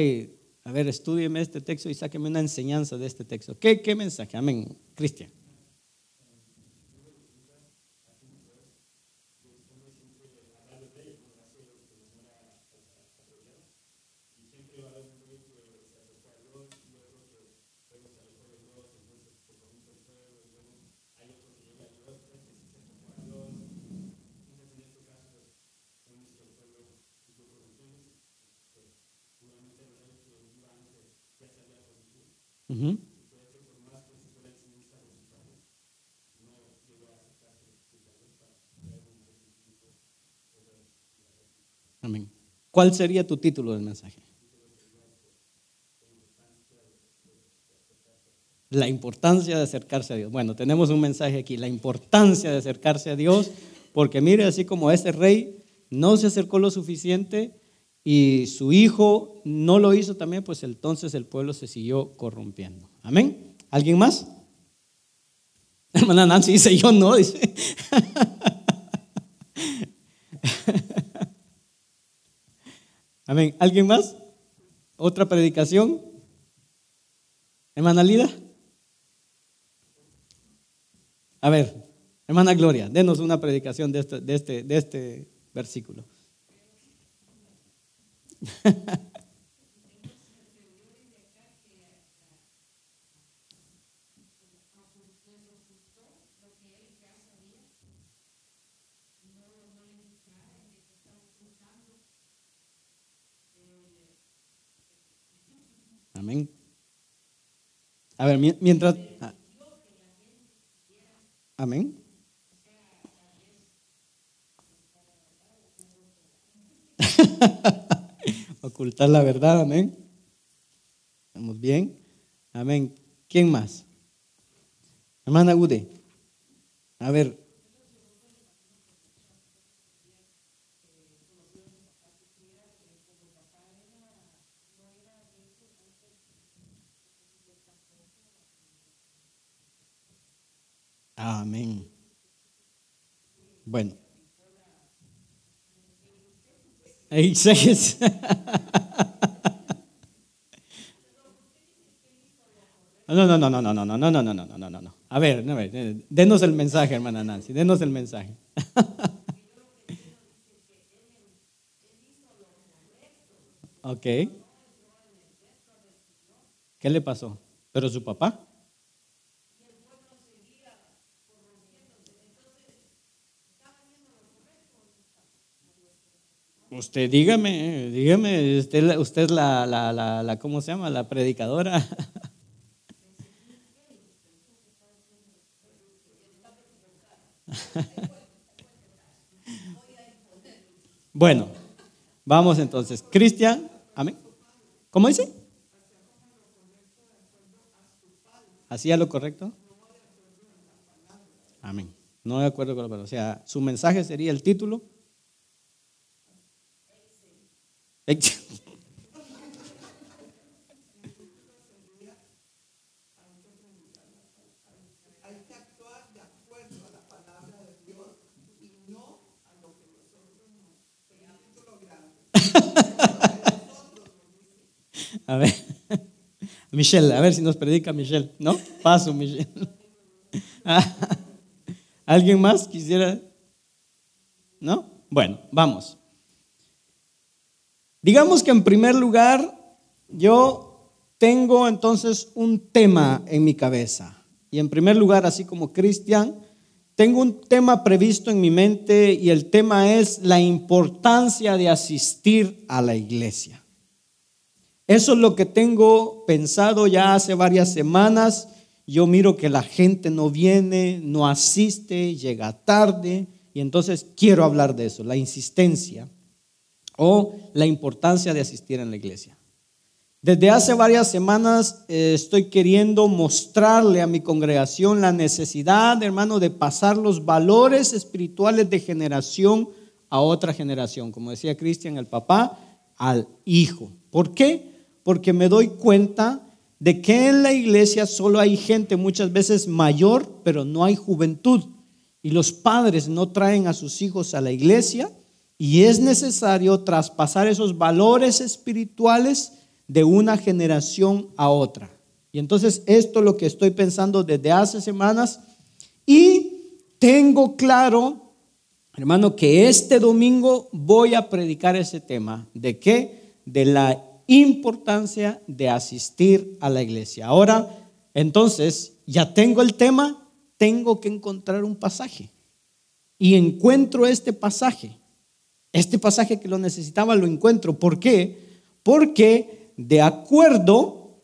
a ver, estudieme este texto y sáqueme una enseñanza de este texto. ¿Qué, qué mensaje? Amén, Cristian. Amén. ¿Cuál sería tu título del mensaje? La importancia de acercarse a Dios. Bueno, tenemos un mensaje aquí, la importancia de acercarse a Dios, porque mire, así como este rey no se acercó lo suficiente, y su hijo no lo hizo también, pues entonces el pueblo se siguió corrompiendo. Amén. ¿Alguien más? Hermana Nancy dice, yo no, dice. Amén. ¿Alguien más? ¿Otra predicación? Hermana Lida. A ver, hermana Gloria, denos una predicación de este, de este, de este versículo. Amén. A ver, mientras... Ah. Amén. Ocultar la verdad, amén. ¿Estamos bien? Amén. ¿Quién más? Hermana Ude. A ver. Amén. Bueno. Ahí No, no, no, no, no, no, no, no, no, no, no, no, no, no. A ver, a ver, denos el mensaje, hermana Nancy, denos el mensaje. ok. ¿Qué le pasó? ¿Pero su papá? Usted dígame, dígame, usted, usted es la, la, la, la, ¿cómo se llama? La predicadora. bueno, vamos entonces. Cristian, amén. ¿Cómo dice? ¿Hacía lo correcto? Amén. No de acuerdo con la palabra. O sea, su mensaje sería el título. A ver, Michelle, a ver si nos predica Michelle, ¿no? Paso, Michelle. ¿Alguien más quisiera? ¿No? Bueno, vamos. Digamos que en primer lugar, yo tengo entonces un tema en mi cabeza. Y en primer lugar, así como Cristian, tengo un tema previsto en mi mente y el tema es la importancia de asistir a la iglesia. Eso es lo que tengo pensado ya hace varias semanas. Yo miro que la gente no viene, no asiste, llega tarde y entonces quiero hablar de eso, la insistencia o la importancia de asistir en la iglesia. Desde hace varias semanas eh, estoy queriendo mostrarle a mi congregación la necesidad, hermano, de pasar los valores espirituales de generación a otra generación. Como decía Cristian, el papá al hijo. ¿Por qué? Porque me doy cuenta de que en la iglesia solo hay gente muchas veces mayor, pero no hay juventud. Y los padres no traen a sus hijos a la iglesia y es necesario traspasar esos valores espirituales de una generación a otra. Y entonces esto es lo que estoy pensando desde hace semanas y tengo claro, hermano, que este domingo voy a predicar ese tema. ¿De qué? De la importancia de asistir a la iglesia. Ahora, entonces, ya tengo el tema, tengo que encontrar un pasaje. Y encuentro este pasaje. Este pasaje que lo necesitaba lo encuentro. ¿Por qué? Porque de acuerdo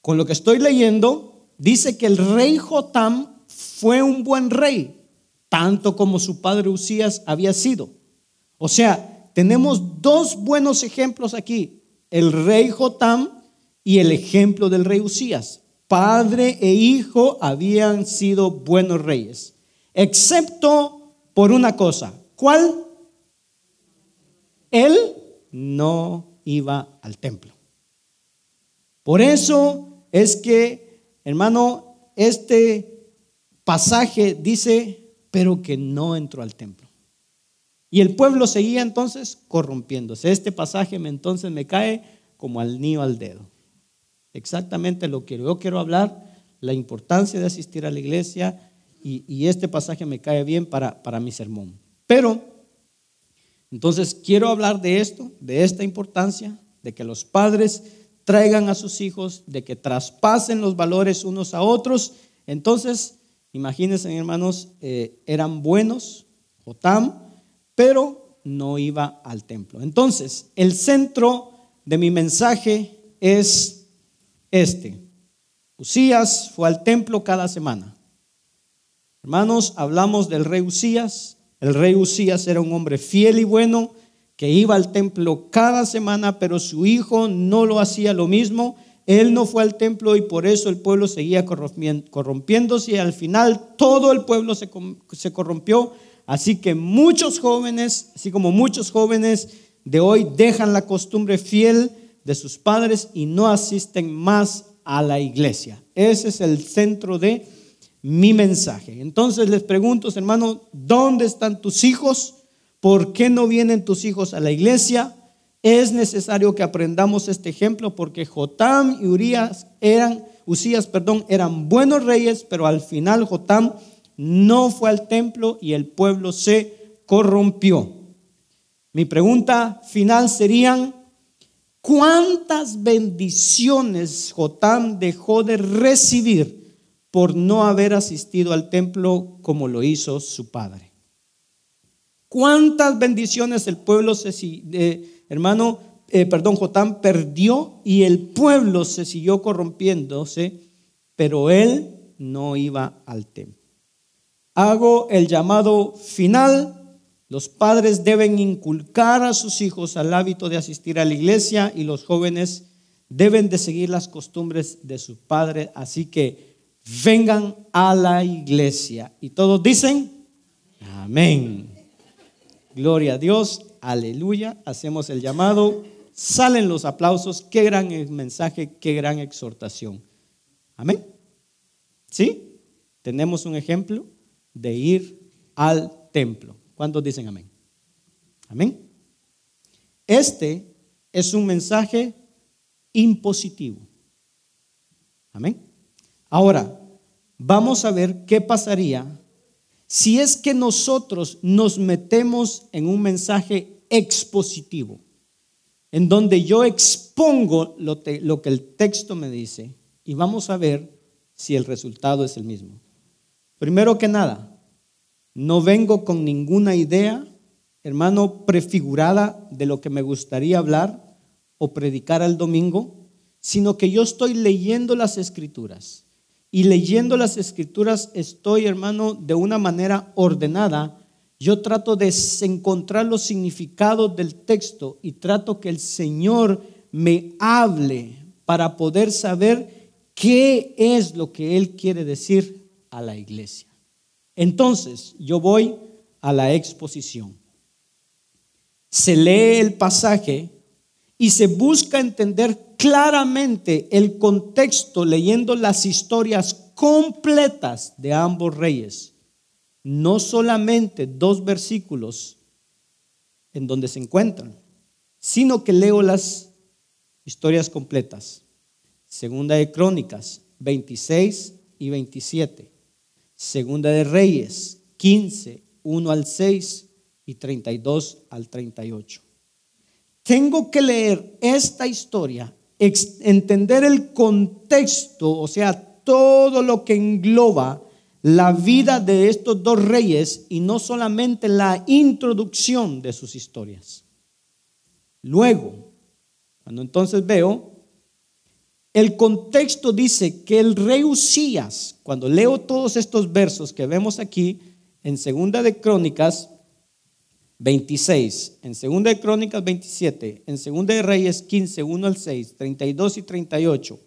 con lo que estoy leyendo, dice que el rey Jotam fue un buen rey, tanto como su padre Usías había sido. O sea, tenemos dos buenos ejemplos aquí, el rey Jotam y el ejemplo del rey Usías. Padre e hijo habían sido buenos reyes, excepto por una cosa. ¿Cuál? Él no iba al templo. Por eso es que, hermano, este pasaje dice, pero que no entró al templo. Y el pueblo seguía entonces corrompiéndose. Este pasaje entonces me cae como al niño al dedo. exactamente lo que yo quiero hablar, la importancia de asistir a la iglesia y, este pasaje me cae bien para, para mi sermón. Pero, entonces quiero hablar de esto, de esta importancia, de que los padres traigan a sus hijos, de que traspasen los valores unos a otros. Entonces, imagínense hermanos, eh, eran buenos, Jotam, pero no iba al templo. Entonces, el centro de mi mensaje es este. Usías fue al templo cada semana. Hermanos, hablamos del rey Usías. El rey Usías era un hombre fiel y bueno que iba al templo cada semana, pero su hijo no lo hacía lo mismo. Él no fue al templo y por eso el pueblo seguía corrompiéndose y al final todo el pueblo se, corrompió. Así que muchos jóvenes, así como muchos jóvenes de hoy, dejan la costumbre fiel de sus padres y no asisten más a la iglesia. Ese es el centro de mi mensaje. Entonces les pregunto, hermano, ¿dónde están tus hijos? ¿Por qué no vienen tus hijos a la iglesia? Es necesario que aprendamos este ejemplo porque Jotam y Urias eran, Usías, perdón, eran buenos reyes, pero al final Jotam no fue al templo y el pueblo se corrompió. Mi pregunta final serían, ¿cuántas bendiciones Jotam dejó de recibir por no haber asistido al templo como lo hizo su padre? ¿Cuántas bendiciones el pueblo se, eh, hermano, perdón, Jotam perdió y el pueblo se siguió corrompiéndose, pero él no iba al templo? Hago el llamado final. Los padres deben inculcar a sus hijos al hábito de asistir a la iglesia y los jóvenes deben de seguir las costumbres de su padre. Así que vengan a la iglesia. Y todos dicen, amén. Gloria a Dios, aleluya. Hacemos el llamado. Salen los aplausos. Qué gran mensaje, qué gran exhortación. Amén. ¿Sí? Tenemos un ejemplo de ir al templo. ¿Cuántos dicen amén? Amén. Este es un mensaje impositivo. Amén. Ahora, vamos a ver qué pasaría si es que nosotros nos metemos en un mensaje expositivo, en donde yo expongo lo, que el texto me dice y vamos a ver si el resultado es el mismo. Primero que nada, no vengo con ninguna idea, hermano, prefigurada de lo que me gustaría hablar o predicar el domingo, sino que yo estoy leyendo las escrituras y leyendo las escrituras estoy, hermano, de una manera ordenada. Yo trato de encontrar los significados del texto y trato que el Señor me hable para poder saber qué es lo que Él quiere decir a la iglesia. Entonces, yo voy a la exposición. Se lee el pasaje y se busca entender claramente el contexto leyendo las historias completas de ambos reyes. No solamente dos versículos en donde se encuentran, sino que leo las historias completas. Segunda de Crónicas 26 y 27. Segunda de Reyes 15, 1 al 6 y 32 al 38. Tengo que leer esta historia entender el contexto, o sea, todo lo que engloba la vida de estos dos reyes y no solamente la introducción de sus historias. Luego, cuando entonces veo, el contexto dice que el rey Usías, cuando leo todos estos versos que vemos aquí en Segunda de Crónicas, 26, en 2 de Crónicas 27, en 2 de Reyes 15, 1 al 6, 32 y 38.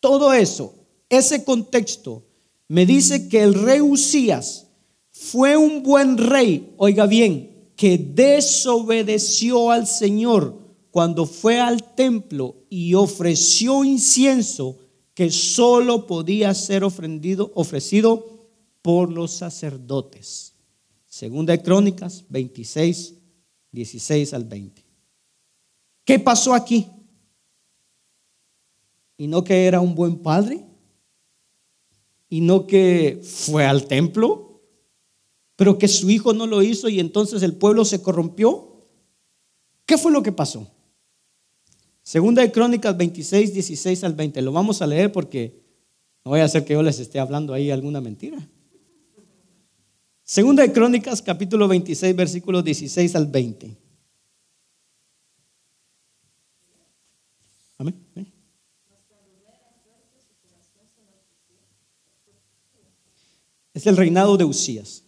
Todo eso, ese contexto, me dice que el rey Usías fue un buen rey, oiga bien, que desobedeció al Señor cuando fue al templo y ofreció incienso que solo podía ser ofrecido por los sacerdotes. Segunda de Crónicas 26, 16 al 20. ¿Qué pasó aquí? y no que era un buen padre, y no que fue al templo, pero que su hijo no lo hizo y entonces el pueblo se corrompió. ¿Qué fue lo que pasó? Segunda de Crónicas 26, 16 al 20. Lo vamos a leer porque no voy a hacer que yo les esté hablando ahí alguna mentira. Segunda de Crónicas, capítulo 26, versículos 16 al 20. Amén. Es el reinado de Usías.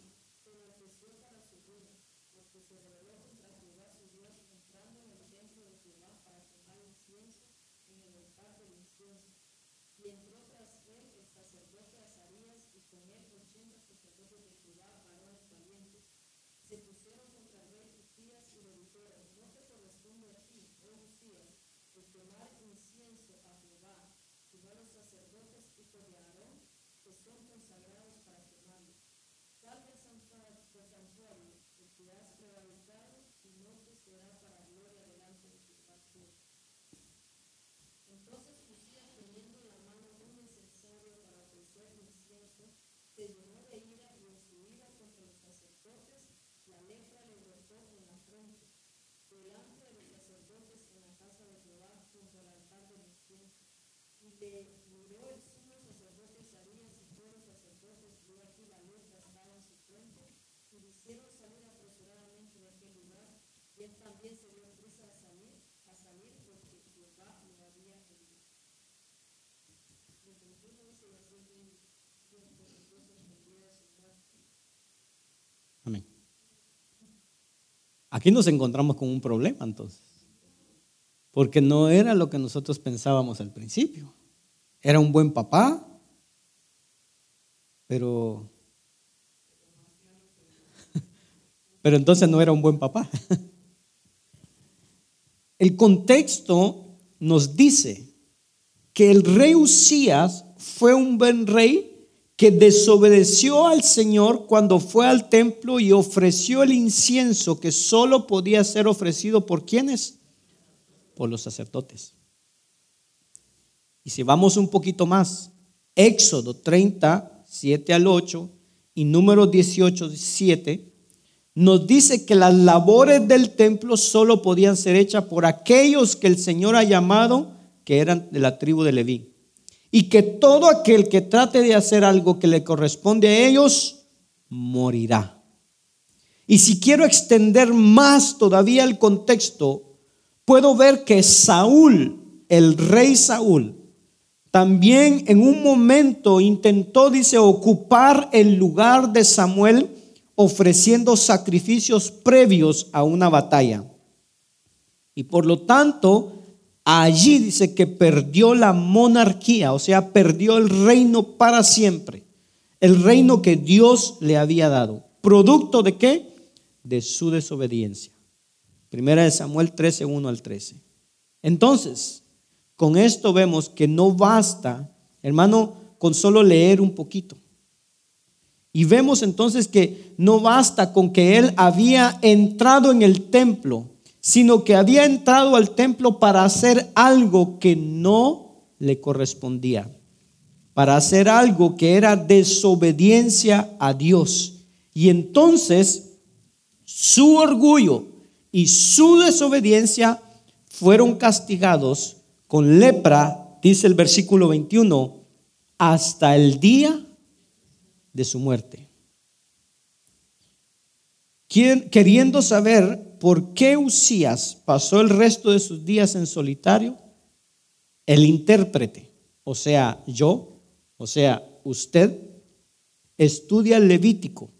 Amén. Aquí nos encontramos con un problema entonces. Porque no era lo que nosotros pensábamos al principio. Era un buen papá, pero pero entonces no era un buen papá. El contexto nos dice que el rey Usías fue un buen rey que desobedeció al Señor cuando fue al templo y ofreció el incienso que solo podía ser ofrecido por quienes? Por los sacerdotes. Y si vamos un poquito más, Éxodo 30, 7 al 8 y número 18, 7, nos dice que las labores del templo solo podían ser hechas por aquellos que el Señor ha llamado que eran de la tribu de Leví y que todo aquel que trate de hacer algo que le corresponde a ellos, morirá. Y si quiero extender más todavía el contexto, puedo ver que Saúl, el rey Saúl, también en un momento intentó, dice, ocupar el lugar de Samuel ofreciendo sacrificios previos a una batalla. Y por lo tanto, Allí dice que perdió la monarquía, o sea, perdió el reino para siempre. El reino que Dios le había dado. ¿Producto de qué? De su desobediencia. Primera de Samuel 13, 1 al 13. Entonces, con esto vemos que no basta, hermano, con solo leer un poquito. Y vemos entonces que no basta con que él había entrado en el templo sino que había entrado al templo para hacer algo que no le correspondía, para hacer algo que era desobediencia a Dios. Y entonces su orgullo y su desobediencia fueron castigados con lepra, dice el versículo 21, hasta el día de su muerte. Queriendo saber por qué Usías pasó el resto de sus días en solitario, el intérprete, o sea, yo, o sea, usted, estudia el Levítico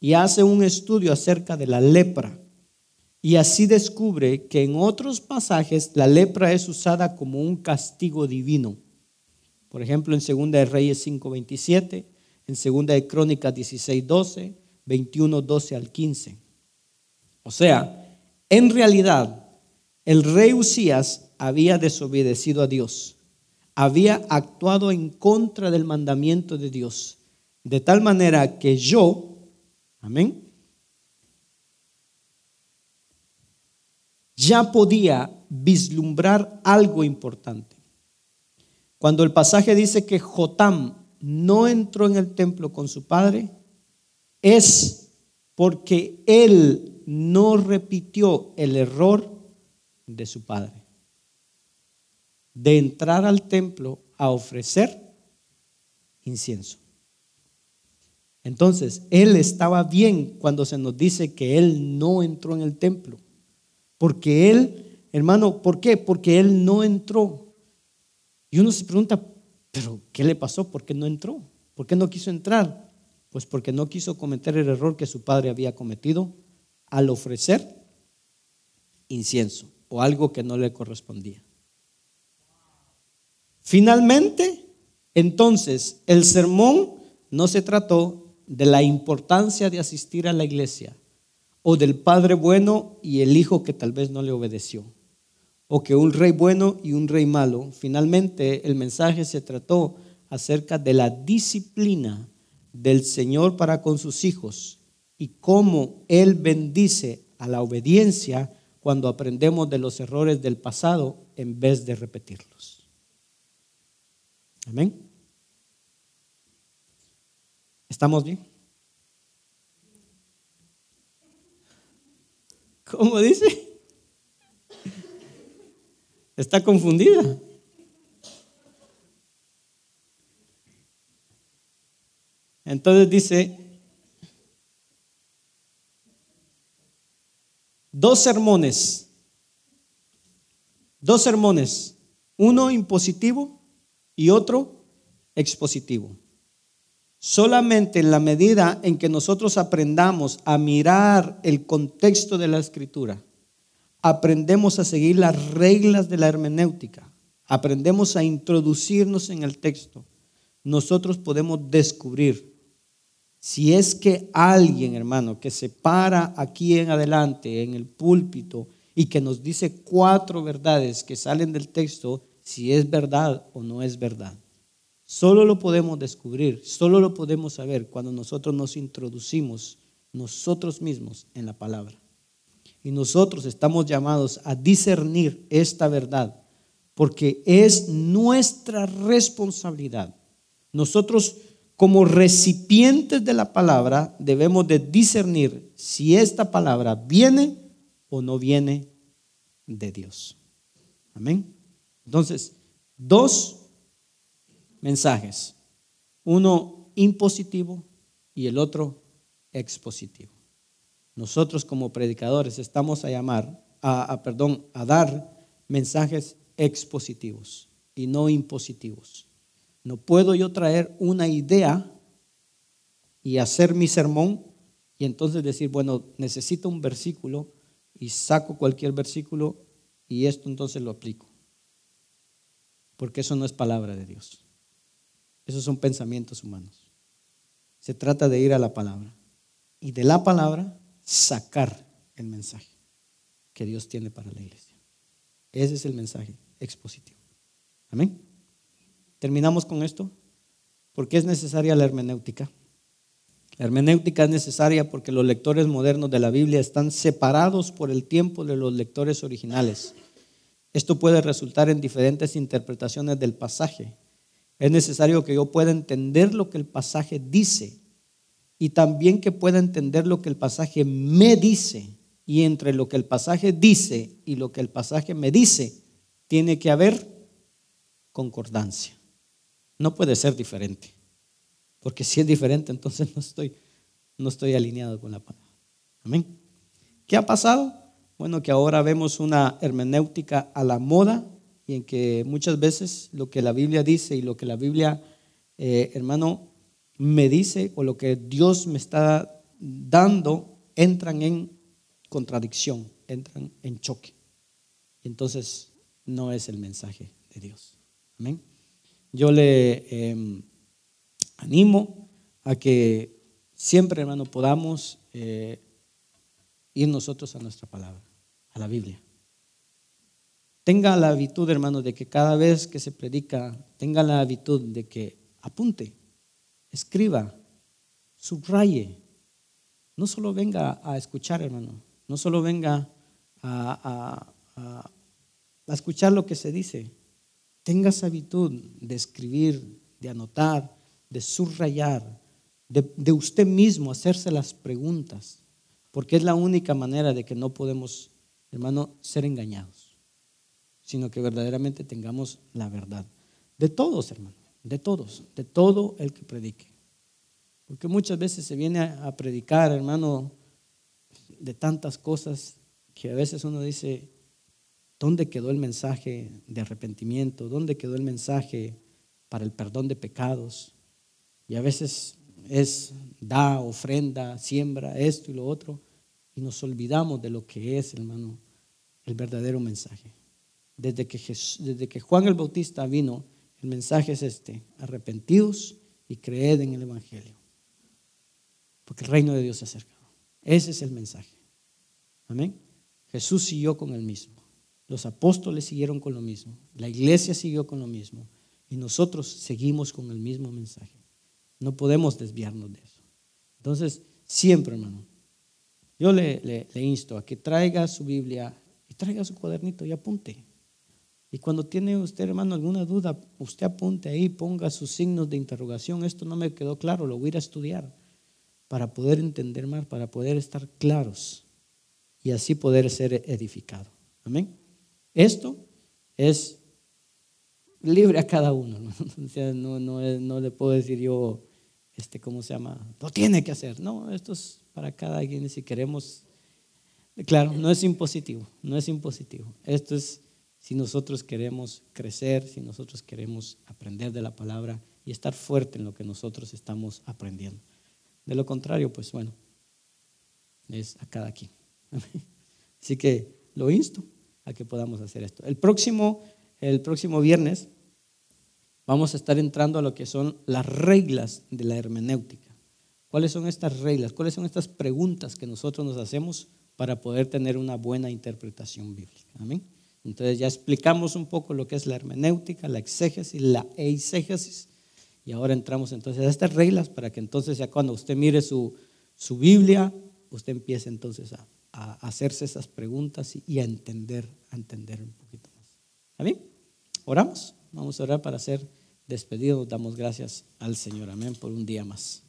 y hace un estudio acerca de la lepra. Y así descubre que en otros pasajes la lepra es usada como un castigo divino. Por ejemplo, en 2 de Reyes 5:27, en 2 de Crónicas 16:12, 21, 12 al 15. O sea, en realidad, el rey Usías había desobedecido a Dios, había actuado en contra del mandamiento de Dios, de tal manera que yo, amén, ya podía vislumbrar algo importante. Cuando el pasaje dice que Jotam no entró en el templo con su padre, es porque él no repitió el error de su padre, de entrar al templo a ofrecer incienso. Entonces, él estaba bien cuando se nos dice que él no entró en el templo, porque él, hermano, ¿por qué? Porque él no entró. Y uno se pregunta, pero ¿qué le pasó? ¿Por qué no entró? ¿Por qué no quiso entrar? Pues porque no quiso cometer el error que su padre había cometido al ofrecer incienso o algo que no le correspondía. Finalmente, entonces, el sermón no se trató de la importancia de asistir a la iglesia o del padre bueno y el hijo que tal vez no le obedeció o que un rey bueno y un rey malo. Finalmente, el mensaje se trató acerca de la disciplina del Señor para con sus hijos y cómo Él bendice a la obediencia cuando aprendemos de los errores del pasado en vez de repetirlos. Amén. ¿Estamos bien? ¿Cómo dice? ¿Está confundida? Entonces dice, dos sermones, dos sermones, uno impositivo y otro expositivo. Solamente en la medida en que nosotros aprendamos a mirar el contexto de la escritura, aprendemos a seguir las reglas de la hermenéutica, aprendemos a introducirnos en el texto, nosotros podemos descubrir si es que alguien, hermano, que se para aquí en adelante, en el púlpito, y que nos dice cuatro verdades que salen del texto, si es verdad o no es verdad. Solo lo podemos descubrir, solo lo podemos saber cuando nosotros nos introducimos nosotros mismos en la palabra. Y nosotros estamos llamados a discernir esta verdad, porque es nuestra responsabilidad. Nosotros como recipientes de la palabra debemos de discernir si esta palabra viene o no viene de Dios. Amén. Entonces, dos mensajes. Uno impositivo y el otro expositivo. Nosotros como predicadores estamos a llamar, a, perdón, a dar mensajes expositivos y no impositivos. No puedo yo traer una idea y hacer mi sermón y entonces decir, bueno, necesito un versículo y saco cualquier versículo y esto entonces lo aplico. Porque eso no es palabra de Dios. Esos son pensamientos humanos. Se trata de ir a la palabra y de la palabra sacar el mensaje que Dios tiene para la iglesia. Ese es el mensaje expositivo. Amén. Terminamos con esto. porque es necesaria la hermenéutica? La hermenéutica es necesaria porque los lectores modernos de la Biblia están separados por el tiempo de los lectores originales. Esto puede resultar en diferentes interpretaciones del pasaje. Es necesario que yo pueda entender lo que el pasaje dice y también que pueda entender lo que el pasaje me dice. Y entre lo que el pasaje dice y lo que el pasaje me dice, tiene que haber concordancia. No puede ser diferente. Porque si es diferente, entonces no estoy, no estoy alineado con la palabra. Amén. ¿Qué ha pasado? Bueno, que ahora vemos una hermenéutica a la moda y en que muchas veces lo que la Biblia dice y lo que la Biblia, eh, hermano, me dice o lo que Dios me está dando entran en contradicción, entran en choque. Entonces no es el mensaje de Dios. Amén yo le em, animo a que siempre, hermano, podamos eh, ir nosotros a nuestra palabra, a la Biblia. Tenga la habitud, hermano, de que cada vez que se predica, tenga la habitud de que apunte, escriba, subraye. No solo venga a escuchar, hermano, no solo venga a, a escuchar lo que se dice, tenga esa habitud de escribir, de anotar, de subrayar, de, usted mismo hacerse las preguntas, porque es la única manera de que no podemos, hermano, ser engañados, sino que verdaderamente tengamos la verdad. De todos, hermano, de todos, de todo el que predique. Porque muchas veces se viene a predicar, hermano, de tantas cosas que a veces uno dice, ¿dónde quedó el mensaje de arrepentimiento? ¿Dónde quedó el mensaje para el perdón de pecados? Y a veces es da, ofrenda, siembra, esto y lo otro, y nos olvidamos de lo que es, hermano, el verdadero mensaje. Desde que, desde que Juan el Bautista vino, el mensaje es este, arrepentidos y creed en el Evangelio, porque el reino de Dios se acerca. Ese es el mensaje. Amén. Jesús siguió con el mismo. Los apóstoles siguieron con lo mismo. La iglesia siguió con lo mismo. Y nosotros seguimos con el mismo mensaje. No podemos desviarnos de eso. Entonces, siempre, hermano, yo le, insto a que traiga su Biblia y traiga su cuadernito y apunte. Y cuando tiene usted, hermano, alguna duda, usted apunte ahí, ponga sus signos de interrogación. Esto no me quedó claro, lo voy a ir a estudiar para poder entender más, para poder estar claros y así poder ser edificado. Amén. Esto es libre a cada uno. ¿no? no le puedo decir yo, este, ¿cómo se llama? Lo tiene que hacer. No, esto es para cada quien si queremos. Claro, no es impositivo, no es impositivo. Esto es si nosotros queremos crecer, si nosotros queremos aprender de la palabra y estar fuerte en lo que nosotros estamos aprendiendo. De lo contrario, pues bueno, es a cada quien. Así que lo insto a que podamos hacer esto. El próximo, el próximo viernes vamos a estar entrando a lo que son las reglas de la hermenéutica. ¿Cuáles son estas reglas? ¿Cuáles son estas preguntas que nosotros nos hacemos para poder tener una buena interpretación bíblica? Amén. Entonces ya explicamos un poco lo que es la hermenéutica, la exégesis, la eisegesis. Y ahora entramos entonces a estas reglas para que entonces ya cuando usted mire su, su Biblia, usted empiece entonces a, a hacerse esas preguntas y, a entender, a entender un poquito más. ¿Está bien? ¿Oramos? Vamos a orar para ser despedidos. Damos gracias al Señor. Amén por un día más.